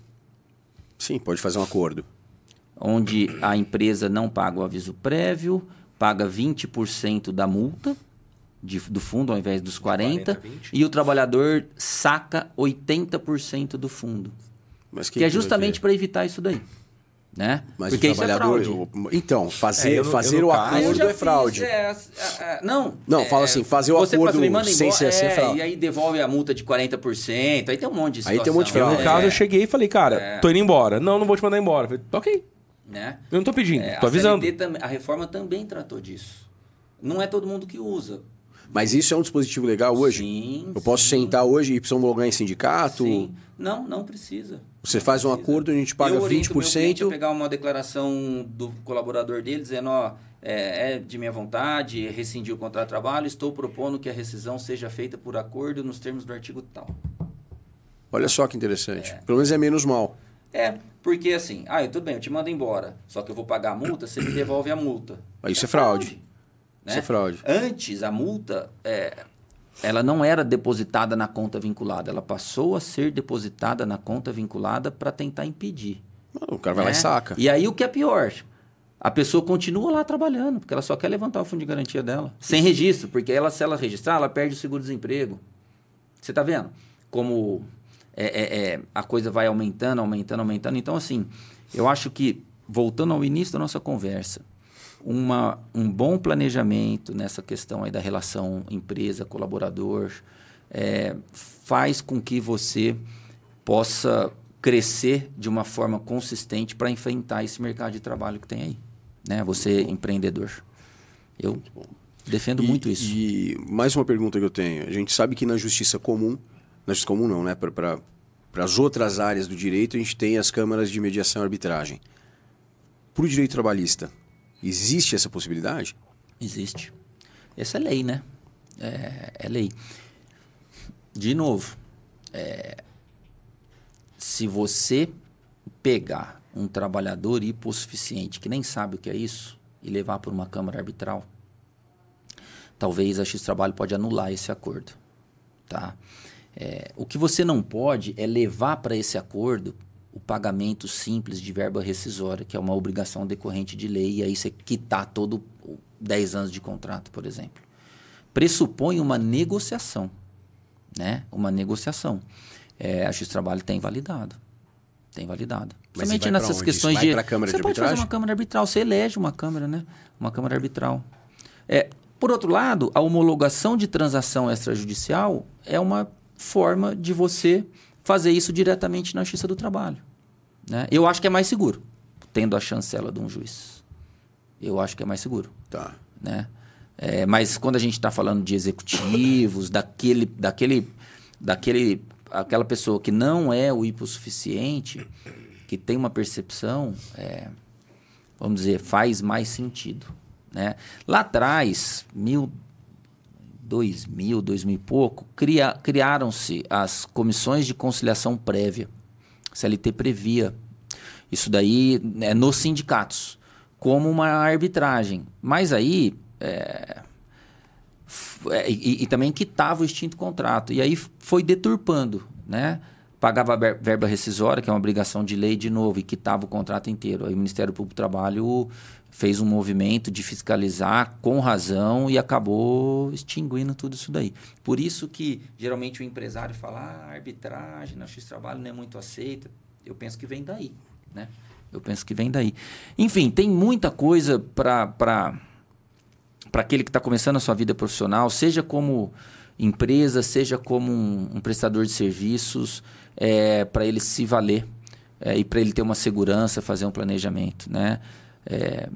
Sim, pode fazer um acordo. onde a empresa não paga o aviso prévio, paga 20% da multa de- do fundo ao invés dos 40%, 40, 20. e o trabalhador saca 80% do fundo. Mas Que, é vai justamente para evitar isso daí. Né? Mas Porque o isso é trabalhador. fraude. o- então, fazer, É, eu fazer eu o eu acordo é fraude. fiz, é, é, é, não, Não, é, fala assim, fazer o acordo assim, me manda sem embora, ser- é, fraude. E aí devolve a multa de 40%, aí tem um monte de Aí tem um monte de situação. Eu, no fraude. caso, É, eu cheguei e falei, cara, tô indo embora. Não, não vou te mandar embora. Eu falei, ok, Né? eu não tô pedindo, É, tô a avisando. Tam- a reforma também tratou disso. Não é todo mundo que usa. Mas isso é um dispositivo legal hoje? Sim. Eu posso sim, sentar hoje e precisar homologar em sindicato? Sim. Não, não precisa. Você faz um acordo, a gente paga eu oriento o meu cliente a 20%. pegar uma declaração do colaborador dele dizendo, ó, é, é de minha vontade, rescindir o contrato de trabalho, estou propondo que a rescisão seja feita por acordo nos termos do artigo tal. Olha só que interessante. Pelo menos é menos mal. É, porque assim, ah, tudo bem, eu te mando embora, só que eu vou pagar a multa, você me devolve a multa. Isso é fraude. Isso é fraude. Antes, a multa, é, ela não era depositada na conta vinculada, ela passou a ser depositada na conta vinculada para tentar impedir. O cara vai lá e né? saca. E aí o que é pior? A pessoa continua lá trabalhando, porque ela só quer levantar o fundo de garantia dela. Sem registro, porque ela, se ela registrar, ela perde o seguro-desemprego. Você tá vendo? Como é, é, é, a coisa vai aumentando, aumentando, aumentando. Então, assim, eu acho que, voltando ao início da nossa conversa, uma, um bom planejamento nessa questão aí da relação empresa-colaborador é, faz com que você possa crescer de uma forma consistente para enfrentar esse mercado de trabalho que tem aí. Né? Você, empreendedor. Eu defendo E- muito isso. E mais uma pergunta que eu tenho. A gente sabe que na justiça comum, na justiça comum não, né? Para as outras áreas do direito, a gente tem as câmaras de mediação e arbitragem. Para o direito trabalhista, existe essa possibilidade? Existe. Essa é lei, né? É, é lei. De novo, é, se você pegar um trabalhador hipossuficiente que nem sabe o que é isso e levar para uma câmara arbitral, talvez a X Trabalho pode anular esse acordo, tá? É, o que você não pode é levar para esse acordo o pagamento simples de verba rescisória, que é uma obrigação decorrente de lei, e aí você quitar todo o 10 anos de contrato, por exemplo. Pressupõe uma negociação, né? Uma negociação. É, a X Trabalho tem validado. Tem validado. Mas Somente nessas questões de. Câmara você de pode fazer uma Câmara Arbitral, você elege uma Câmara, né? Uma Câmara Arbitral. É, por outro lado, a homologação de transação extrajudicial é uma forma de você fazer isso diretamente na Justiça do Trabalho. Né? Eu acho que é mais seguro, tendo a chancela de um juiz. Eu acho que é mais seguro. Tá. Né? É, mas quando a gente está falando de executivos, daquele, daquele, daquele, aquela pessoa que não é o hipossuficiente, que tem uma percepção, é, vamos dizer, faz mais sentido. Né? Lá atrás, mil, 2000, 2000 e pouco, cria, criaram-se as comissões de conciliação prévia. CLT previa isso daí né, nos sindicatos, como uma arbitragem. Mas aí. é, é, e, e também quitava o extinto contrato. E aí foi deturpando, né? Pagava verba rescisória, que é uma obrigação de lei, de novo, e quitava o contrato inteiro. Aí o Ministério Público do Trabalho fez um movimento de fiscalizar com razão e acabou extinguindo tudo isso daí. Por isso que geralmente o empresário fala, ah, arbitragem na X-Trabalho não é muito aceita. Eu penso que vem daí, né? Eu penso que vem daí. Enfim, tem muita coisa para aquele que está começando a sua vida profissional, seja como empresa, seja como um, um prestador de serviços, é, para ele se valer é, e para ele ter uma segurança, fazer um planejamento, né? É,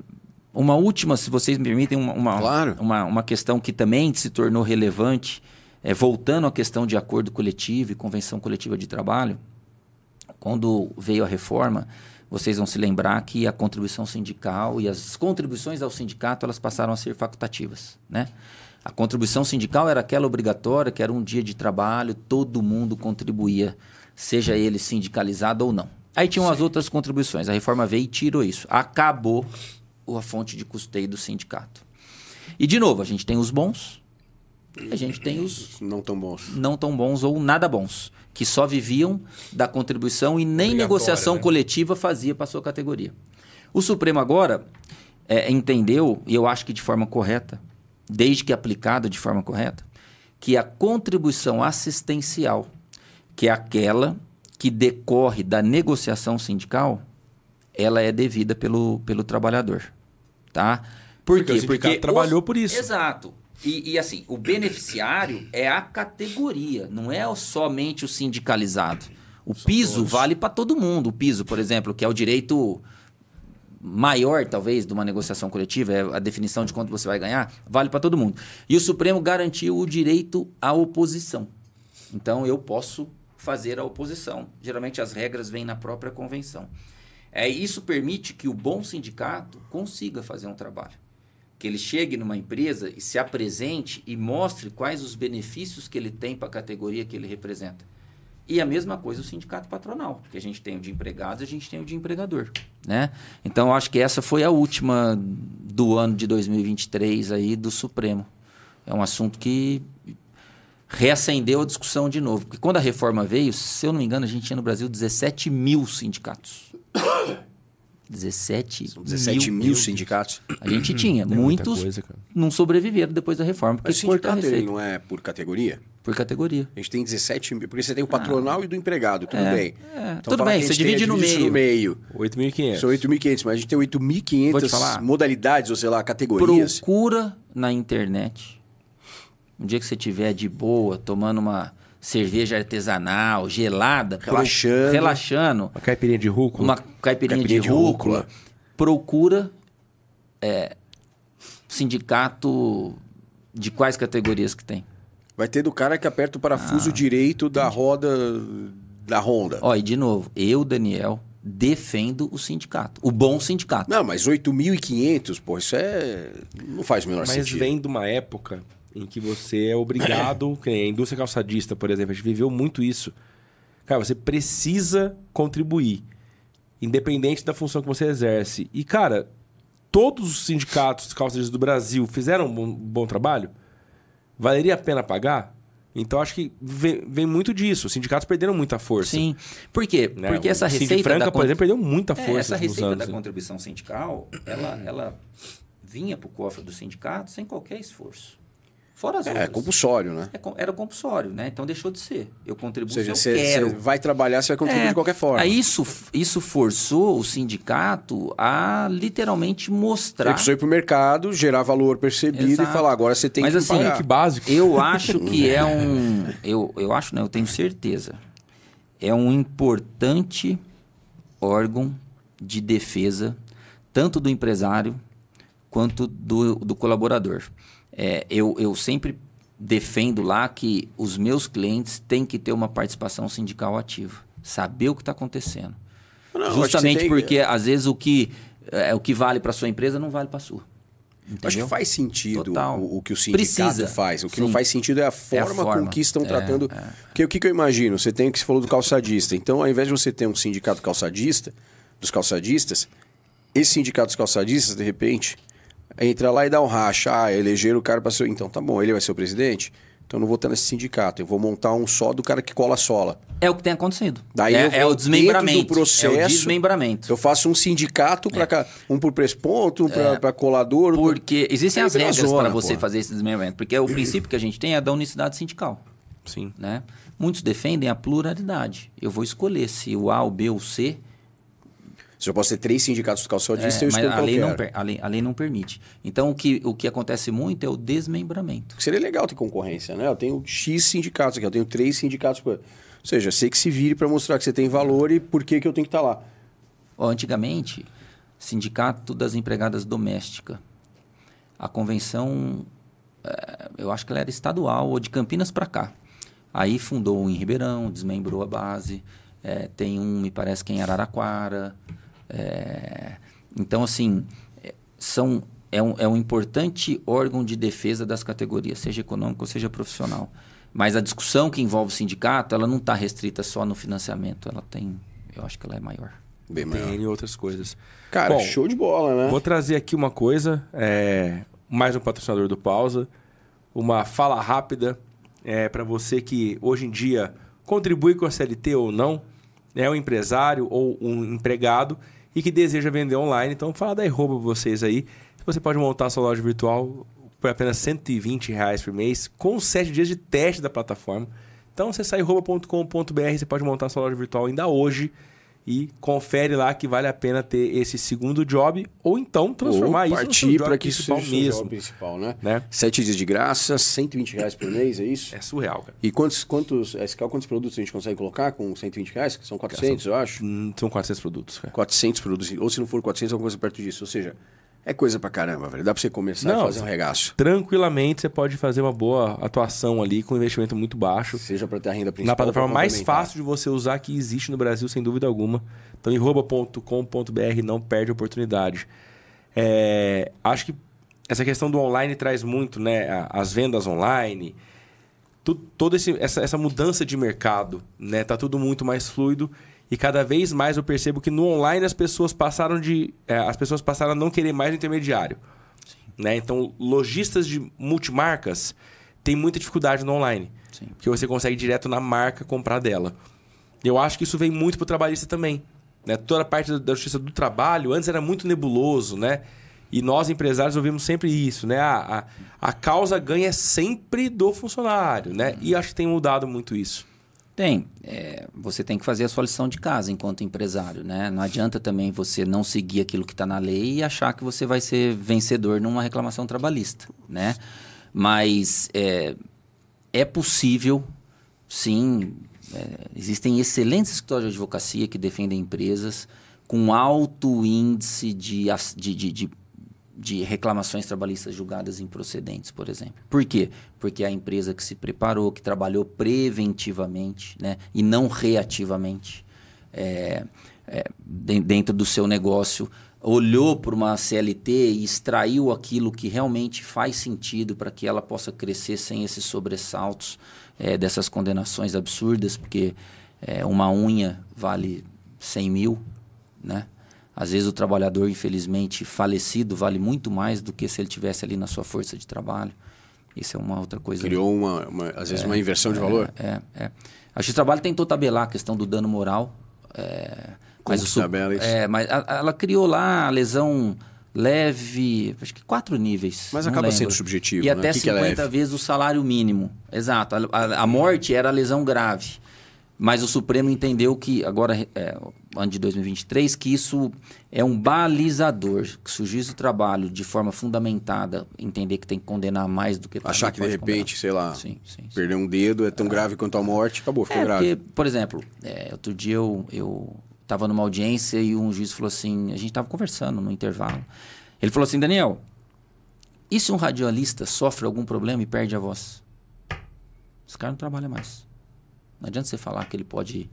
uma última, se vocês me permitem, uma, uma, Claro. uma, uma questão que também se tornou relevante, é, voltando à questão de acordo coletivo e convenção coletiva de trabalho, quando veio a reforma, vocês vão se lembrar que a contribuição sindical e as contribuições ao sindicato elas passaram a ser facultativas, né? A contribuição sindical era aquela obrigatória, que era um dia de trabalho, todo mundo contribuía, seja ele sindicalizado ou não. Aí tinham as outras contribuições. A reforma veio e tirou isso. Acabou a fonte de custeio do sindicato. E, de novo, a gente tem os bons e a gente tem os Não tão bons. não tão bons ou nada bons, que só viviam da contribuição e nem negociação né? coletiva fazia para sua categoria. O Supremo agora é, entendeu, e eu acho que de forma correta, desde que aplicada de forma correta, que a contribuição assistencial, que é aquela que decorre da negociação sindical, ela é devida pelo, pelo trabalhador, tá? Por Porque quê? sindicato trabalhou os- por isso. Exato. E, e, assim, o beneficiário é a categoria, não é somente o sindicalizado. O piso vale para todo mundo. O piso, por exemplo, que é o direito maior, talvez, de uma negociação coletiva, é a definição de quanto você vai ganhar, vale para todo mundo. E o Supremo garantiu o direito à oposição. Então, eu posso fazer a oposição. Geralmente, as regras vêm na própria convenção. É, isso permite que o bom sindicato consiga fazer um trabalho. Que ele chegue numa empresa e se apresente e mostre quais os benefícios que ele tem para a categoria que ele representa. E a mesma coisa o sindicato patronal, porque a gente tem o de empregados e a gente tem o de empregador, né? Então, acho que essa foi a última do ano de 2023 aí do Supremo. É um assunto que reacendeu a discussão de novo. Porque quando a reforma veio, se eu não me engano, a gente tinha no Brasil 17 mil sindicatos. 17, São 17 mil, mil sindicatos. A gente tinha. É Muitos coisa, não sobreviveram depois da reforma, porque Mas sindicato ele não é por categoria? Por categoria. A gente tem 17 mil, porque você tem o patronal e do empregado, tudo É, bem. é. Então Tudo bem, você divide no meio. no meio. 8.500. São 8.500, mas a gente tem Vou te 8.500 falar. modalidades, ou sei lá, categorias. Procura na internet. Um dia que você estiver de boa, tomando uma cerveja artesanal, gelada, pro- Relaxando. relaxando, Uma caipirinha de rúcula. uma caipirinha, Caipirinha de, de rúcula, rúcula. procura é, sindicato de quais categorias que tem. Vai ter do cara que aperta o Ah. parafuso direito da roda da Honda. Ó, e de novo, eu, Daniel, defendo o sindicato. O bom sindicato. Não, mas 8.500, pô, isso é. Não faz o menor Mas sentido. vem de uma época em que você é obrigado, que a indústria calçadista, por exemplo, a gente viveu muito isso. Cara, você precisa contribuir, independente da função que você exerce. E, cara, todos os sindicatos calçadistas do Brasil fizeram um bom, bom trabalho? Valeria a pena pagar? Então, acho que vem, vem muito disso. Os sindicatos perderam muita força. Sim. Por quê? né? Porque essa O Cid receita Franca, da por exemplo, perdeu muita É, força essa nos receita anos. da né? contribuição sindical, ela, ela vinha para o cofre do sindicato sem qualquer esforço. Fora as É, outras. compulsório, né? É Era compulsório, né? Então deixou de ser. Eu contribuo Ou seja, se eu você quero. você vai trabalhar, você vai contribuir É, de qualquer forma. Aí isso, isso forçou o sindicato a literalmente mostrar. Você precisou ir pro mercado, gerar valor percebido Exato. e falar, agora você tem Mas que assim, pagar. Que básico. Eu acho que é um. Eu, eu acho, não, eu tenho certeza. É um importante órgão de defesa, tanto do empresário quanto do, do colaborador. É, eu, eu sempre defendo lá que os meus clientes têm que ter uma participação sindical ativa, saber o que está acontecendo. Não, acho Justamente tem- porque, às vezes, o que, é, o que vale para sua empresa não vale para sua. Acho Entendeu? que faz sentido o, o que o sindicato Precisa. faz. O que Sim. não faz sentido é a forma, forma. com que estão É, tratando. é. Porque o que, que eu imagino? Você tem o que você falou do calçadista. Então, ao invés de você ter um sindicato calçadista, dos calçadistas, esse sindicato dos calçadistas, de repente, entra lá e dá um racha. Ah, elegeram o cara para ser. Então, tá bom, ele vai ser o presidente. Então, eu não vou estar nesse sindicato. Eu vou montar um só do cara que cola a sola. É o que tem acontecido. Daí é, eu vou é o desmembramento. do processo, é o desmembramento. Eu faço um sindicato para cá, um por presponto, um para colador. por- Porque existem as regras para você pô. fazer esse desmembramento. Porque o princípio que a gente tem é da unicidade sindical. Sim. Né? Muitos defendem a pluralidade. Eu vou escolher se o A, o B ou o C. Se eu posso ter três sindicatos calçadistas, é, eu mas escolho a lei, não, a, lei, a lei não permite. Então, o que, o que acontece muito é o desmembramento. Seria legal ter concorrência, né? Eu tenho X sindicatos aqui, eu tenho três sindicatos. Ou seja, sei que se vire para mostrar que você tem valor e por que, que eu tenho que estar lá. Ó, antigamente, Sindicato das Empregadas Domésticas. A convenção, eh, eu acho que ela era estadual, ou de Campinas para cá. Aí fundou em Ribeirão, desmembrou a base. Eh, tem um, me parece que em Araraquara. Eh, então, assim, eh, são, é, um, é um importante órgão de defesa das categorias, seja econômico ou seja profissional. Mas a discussão que envolve o sindicato, ela não está restrita só no financiamento. Ela tem, eu acho que ela é maior. Bem maior. Tem outras coisas. Cara, Bom, show de bola, né? Vou trazer aqui uma coisa, é, mais um patrocinador do Pausa, uma fala rápida é, para você que hoje em dia contribui com a CLT ou não, é um empresário ou um empregado e que deseja vender online. Então, fala da arroba pra vocês aí. Você pode montar sua loja virtual por apenas 120 reais por mês, com 7 dias de teste da plataforma. Então, você sai arroba.com.br, você pode montar sua loja virtual ainda hoje e confere lá que vale a pena ter esse segundo job ou então transformar Ou isso partir para que isso seja mesmo. job principal, né? Né? Sete dias de graça, 120 reais por mês, é isso? É surreal, cara. E quantos, quantos, quantos produtos a gente consegue colocar com 120 reais? Que são 400, eu acho. Hum, São 400 produtos, cara. 400 produtos. Ou se não for 400, alguma coisa perto disso. Ou seja, é coisa pra caramba, velho. Dá pra você começar Não, a fazer um regaço. Tranquilamente você pode fazer uma boa atuação ali com investimento muito baixo. Seja pra ter a renda principal. Na plataforma mais fácil de você usar que existe no Brasil, sem dúvida alguma. Então, enroba.com.br não perde a oportunidade. É, acho que essa questão do online traz muito, né? As vendas online, tu, toda esse- essa, essa mudança de mercado, né? Tá tudo muito mais fluido e cada vez mais eu percebo que no online as pessoas passaram de, é, as pessoas passaram a não querer mais o intermediário, né? Então, lojistas de multimarcas têm muita dificuldade no online, Sim. porque você consegue direto na marca comprar dela. Eu acho que isso vem muito pro trabalhista também. Né? Toda a parte da- justiça do trabalho antes era muito nebuloso, né? E nós, empresários, ouvimos sempre isso, né? A, a, a causa ganha sempre do funcionário, né? E acho que tem mudado muito isso. Tem. É, você tem que fazer a sua lição de casa enquanto empresário, né? Não adianta também você não seguir aquilo que está na lei e achar que você vai ser vencedor numa reclamação trabalhista, né? Mas é, é possível, sim. é, existem excelentes escritórios de advocacia que defendem empresas com alto índice de, de, de, de de reclamações trabalhistas julgadas improcedentes, por exemplo. Por quê? Porque a empresa que se preparou, que trabalhou preventivamente né, e não reativamente é, é, de- dentro do seu negócio, olhou para uma CLT e extraiu aquilo que realmente faz sentido para que ela possa crescer sem esses sobressaltos é, dessas condenações absurdas, porque é, uma unha vale 100 mil, né? Às vezes o trabalhador, infelizmente, falecido vale muito mais do que se ele tivesse ali na sua força de trabalho. Isso é uma outra coisa. Criou, uma, uma- às vezes, uma inversão de valor. É, é. A Justiça do Trabalho tentou tabelar a questão do dano moral. é, Como mas que o tabela isso? É, mas a- ela criou lá a lesão leve, acho que quatro níveis. Mas acaba lembro. sendo subjetivo, E né? até O que que é 50 vezes o salário mínimo. Exato. A, a- a morte era a lesão grave. Mas o Supremo entendeu que, agora, é, ano de 2023, que isso é um balizador. Que se o juiz do trabalho, de forma fundamentada, entender que tem que condenar mais do que... Achar que, de repente, condenar. sei lá, Sim, sim, sim. perder um dedo é tão grave quanto a morte, acabou, ficou É, grave. porque, por exemplo, é, outro dia eu, eu tava numa audiência e um juiz falou assim, a gente tava conversando no intervalo. Ele falou assim, Daniel, e se um radialista sofre algum problema e perde a voz? Esse cara não trabalha mais. Não adianta você falar que ele pode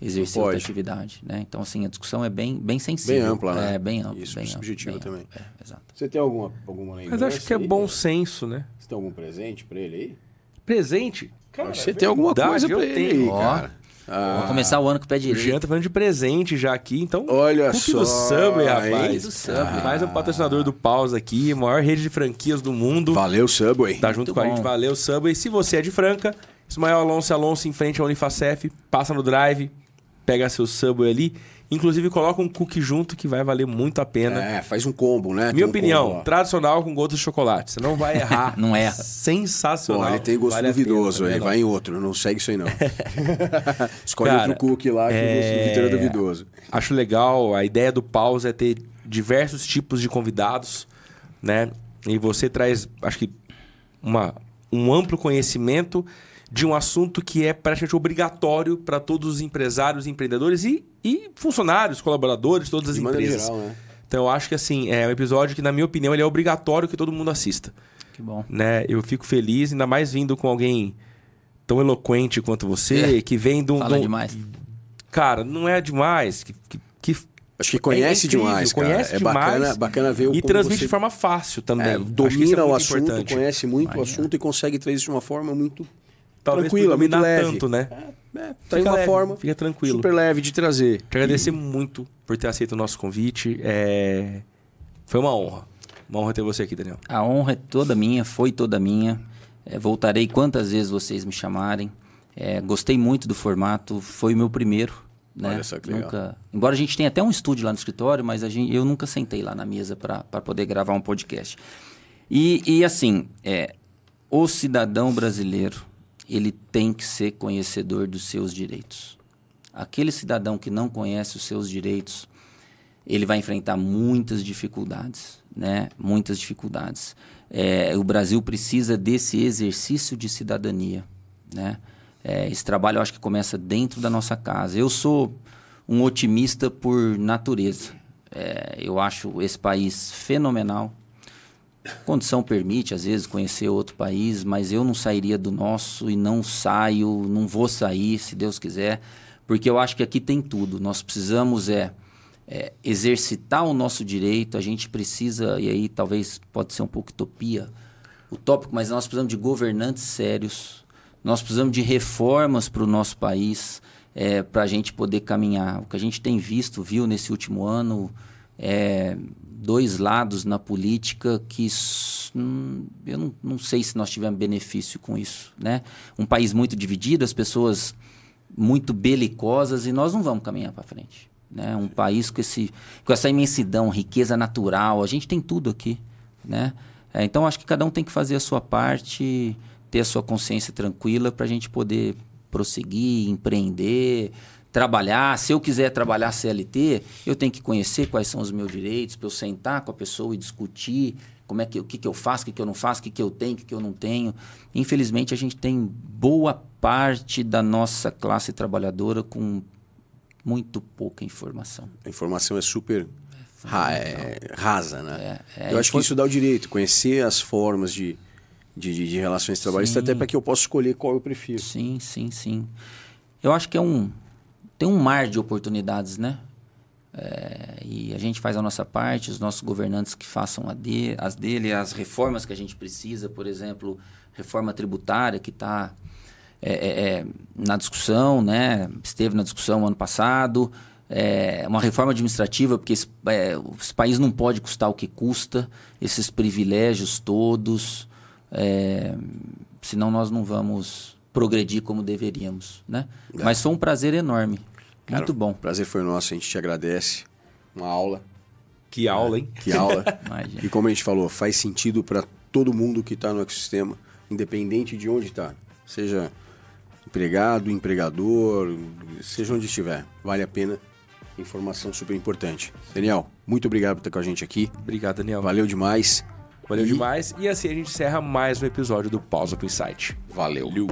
exercer Não outra pode. atividade, né? Então, assim, a discussão é bem, bem sensível. Bem ampla, né? É, bem ampla. Isso, bem ampla, subjetiva bem também. ampla. É, exato. Você tem alguma, alguma lembrança Mas acho que é aí? bom senso, né? Você tem algum presente pra ele aí? Presente. Cara, você tem alguma verdade, coisa eu pra ele tenho. aí, Ó. cara. Ah, Vamos começar o ano com o pé O direito. Jean tá falando de presente já aqui, então. Olha só, do Subway, rapaz. Do Subway. Mais um patrocinador do Pausa aqui, maior rede de franquias do mundo. Valeu, Subway. Tá junto Muito com a bom. gente. Valeu, Subway. Se você é de Franca, Ismael Alonso Alonso em frente ao Unifacef, passa no drive, pega seu Subway ali. Inclusive, coloca um cookie junto que vai valer muito a pena. É, faz um combo, né? Minha um opinião, combo tradicional com gotas de chocolate. Você não vai errar. Não erra. Sensacional. Ele tem gosto Vale duvidoso, pena, aí né, vai em outro, não segue isso aí não. Escolhe Cara, outro cookie lá que o gosto do é- Vitor é duvidoso. Acho legal, a ideia do Pause é ter diversos tipos de convidados, né? E você traz, acho que, uma, um amplo conhecimento de um assunto que é praticamente obrigatório para todos os empresários, empreendedores e, e funcionários, colaboradores, todas as De empresas. geral, né? Então eu acho que assim, é um episódio que, na minha opinião, ele é obrigatório que todo mundo assista. Que bom. Né? Eu fico feliz, ainda mais vindo com alguém tão eloquente quanto você, É. que vem de um. Fala de um- demais. Cara, não é demais. Que, que, que Acho que conhece é incrível, demais, cara. Conhece é demais bacana, bacana ver o e transmite você de forma fácil também. é, é domina o muito assunto, importante. conhece muito o Imagina. assunto e consegue trazer isso de uma forma muito Talvez por tranquila, muito dominar leve. tanto, né? É, traz Fica uma leve, forma Fica tranquilo. super leve de trazer. Te agradecer muito por ter aceito o nosso convite. É... Foi uma honra. Uma honra ter você aqui, Daniel. A honra é toda minha, foi toda minha. É, voltarei quantas vezes vocês me chamarem. É, gostei muito do formato, foi o meu primeiro. Né? Olha só que legal. Nunca... Embora a gente tenha até um estúdio lá no escritório, mas a gente... eu nunca sentei lá na mesa para poder gravar um podcast. E, e assim, é, o cidadão brasileiro ele tem que ser conhecedor dos seus direitos. Aquele cidadão que não conhece os seus direitos, ele vai enfrentar muitas dificuldades, né? Muitas dificuldades. É, o Brasil precisa desse exercício de cidadania, né? É, esse trabalho eu acho que começa dentro da nossa casa. Eu sou um otimista por natureza. É, eu acho esse país fenomenal. Condição permite, às vezes, conhecer outro país, mas eu não sairia do nosso e não saio, não vou sair, se Deus quiser, porque eu acho que aqui tem tudo. Nós precisamos é, é exercitar o nosso direito, a gente precisa, e aí talvez pode ser um pouco utopia, utópico, mas nós precisamos de governantes sérios, nós precisamos de reformas para o nosso país, é, para a gente poder caminhar. O que a gente tem visto, viu nesse último ano, é dois lados na política que hum, eu não, não sei se nós tivemos benefício com isso. Né? Um país muito dividido, as pessoas muito belicosas e nós não vamos caminhar para frente. Né? Um país com, esse, com essa imensidão, riqueza natural, a gente tem tudo aqui. Né? É, então acho que cada um tem que fazer a sua parte, ter a sua consciência tranquila para a gente poder prosseguir, empreender, trabalhar. Se eu quiser trabalhar CLT, eu tenho que conhecer quais são os meus direitos, para eu sentar com a pessoa e discutir como é que o que, que eu faço, o que, que eu não faço, o que, que eu tenho, o que, que eu não tenho. Infelizmente, a gente tem boa parte da nossa classe trabalhadora com muito pouca informação. A informação é super ra é, rasa, né? É, é, eu acho que isso dá o direito, conhecer as formas de, de, de, de relações trabalhistas, até para que eu possa escolher qual eu prefiro. Sim, sim, sim. Eu acho que é um. Tem um mar de oportunidades, né? É, e a gente faz a nossa parte, os nossos governantes que façam de, as dele, as reformas que a gente precisa, por exemplo, reforma tributária que está é, é, é, na discussão, né? esteve na discussão ano passado, é, uma reforma administrativa, porque esse, é, esse país não pode custar o que custa, esses privilégios todos senão nós não vamos progredir como deveríamos, né? É. Mas foi um prazer enorme, Cara, muito bom. Prazer foi nosso, a gente te agradece. Uma aula. Que aula, hein? Que aula. e como a gente falou, faz sentido para todo mundo que está no ecossistema, independente de onde está. Seja empregado, empregador, seja onde estiver. Vale a pena. Informação super importante. Daniel, muito obrigado por estar com a gente aqui. Obrigado, Daniel. Valeu demais. Valeu e... demais. E assim a gente encerra mais um episódio do Pausa pro Insight. Valeu. Liu.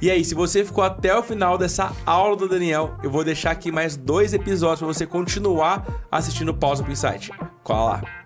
E aí, se você ficou até o final dessa aula do Daniel, eu vou deixar aqui mais dois episódios para você continuar assistindo Pausa pro Insight. Cola lá.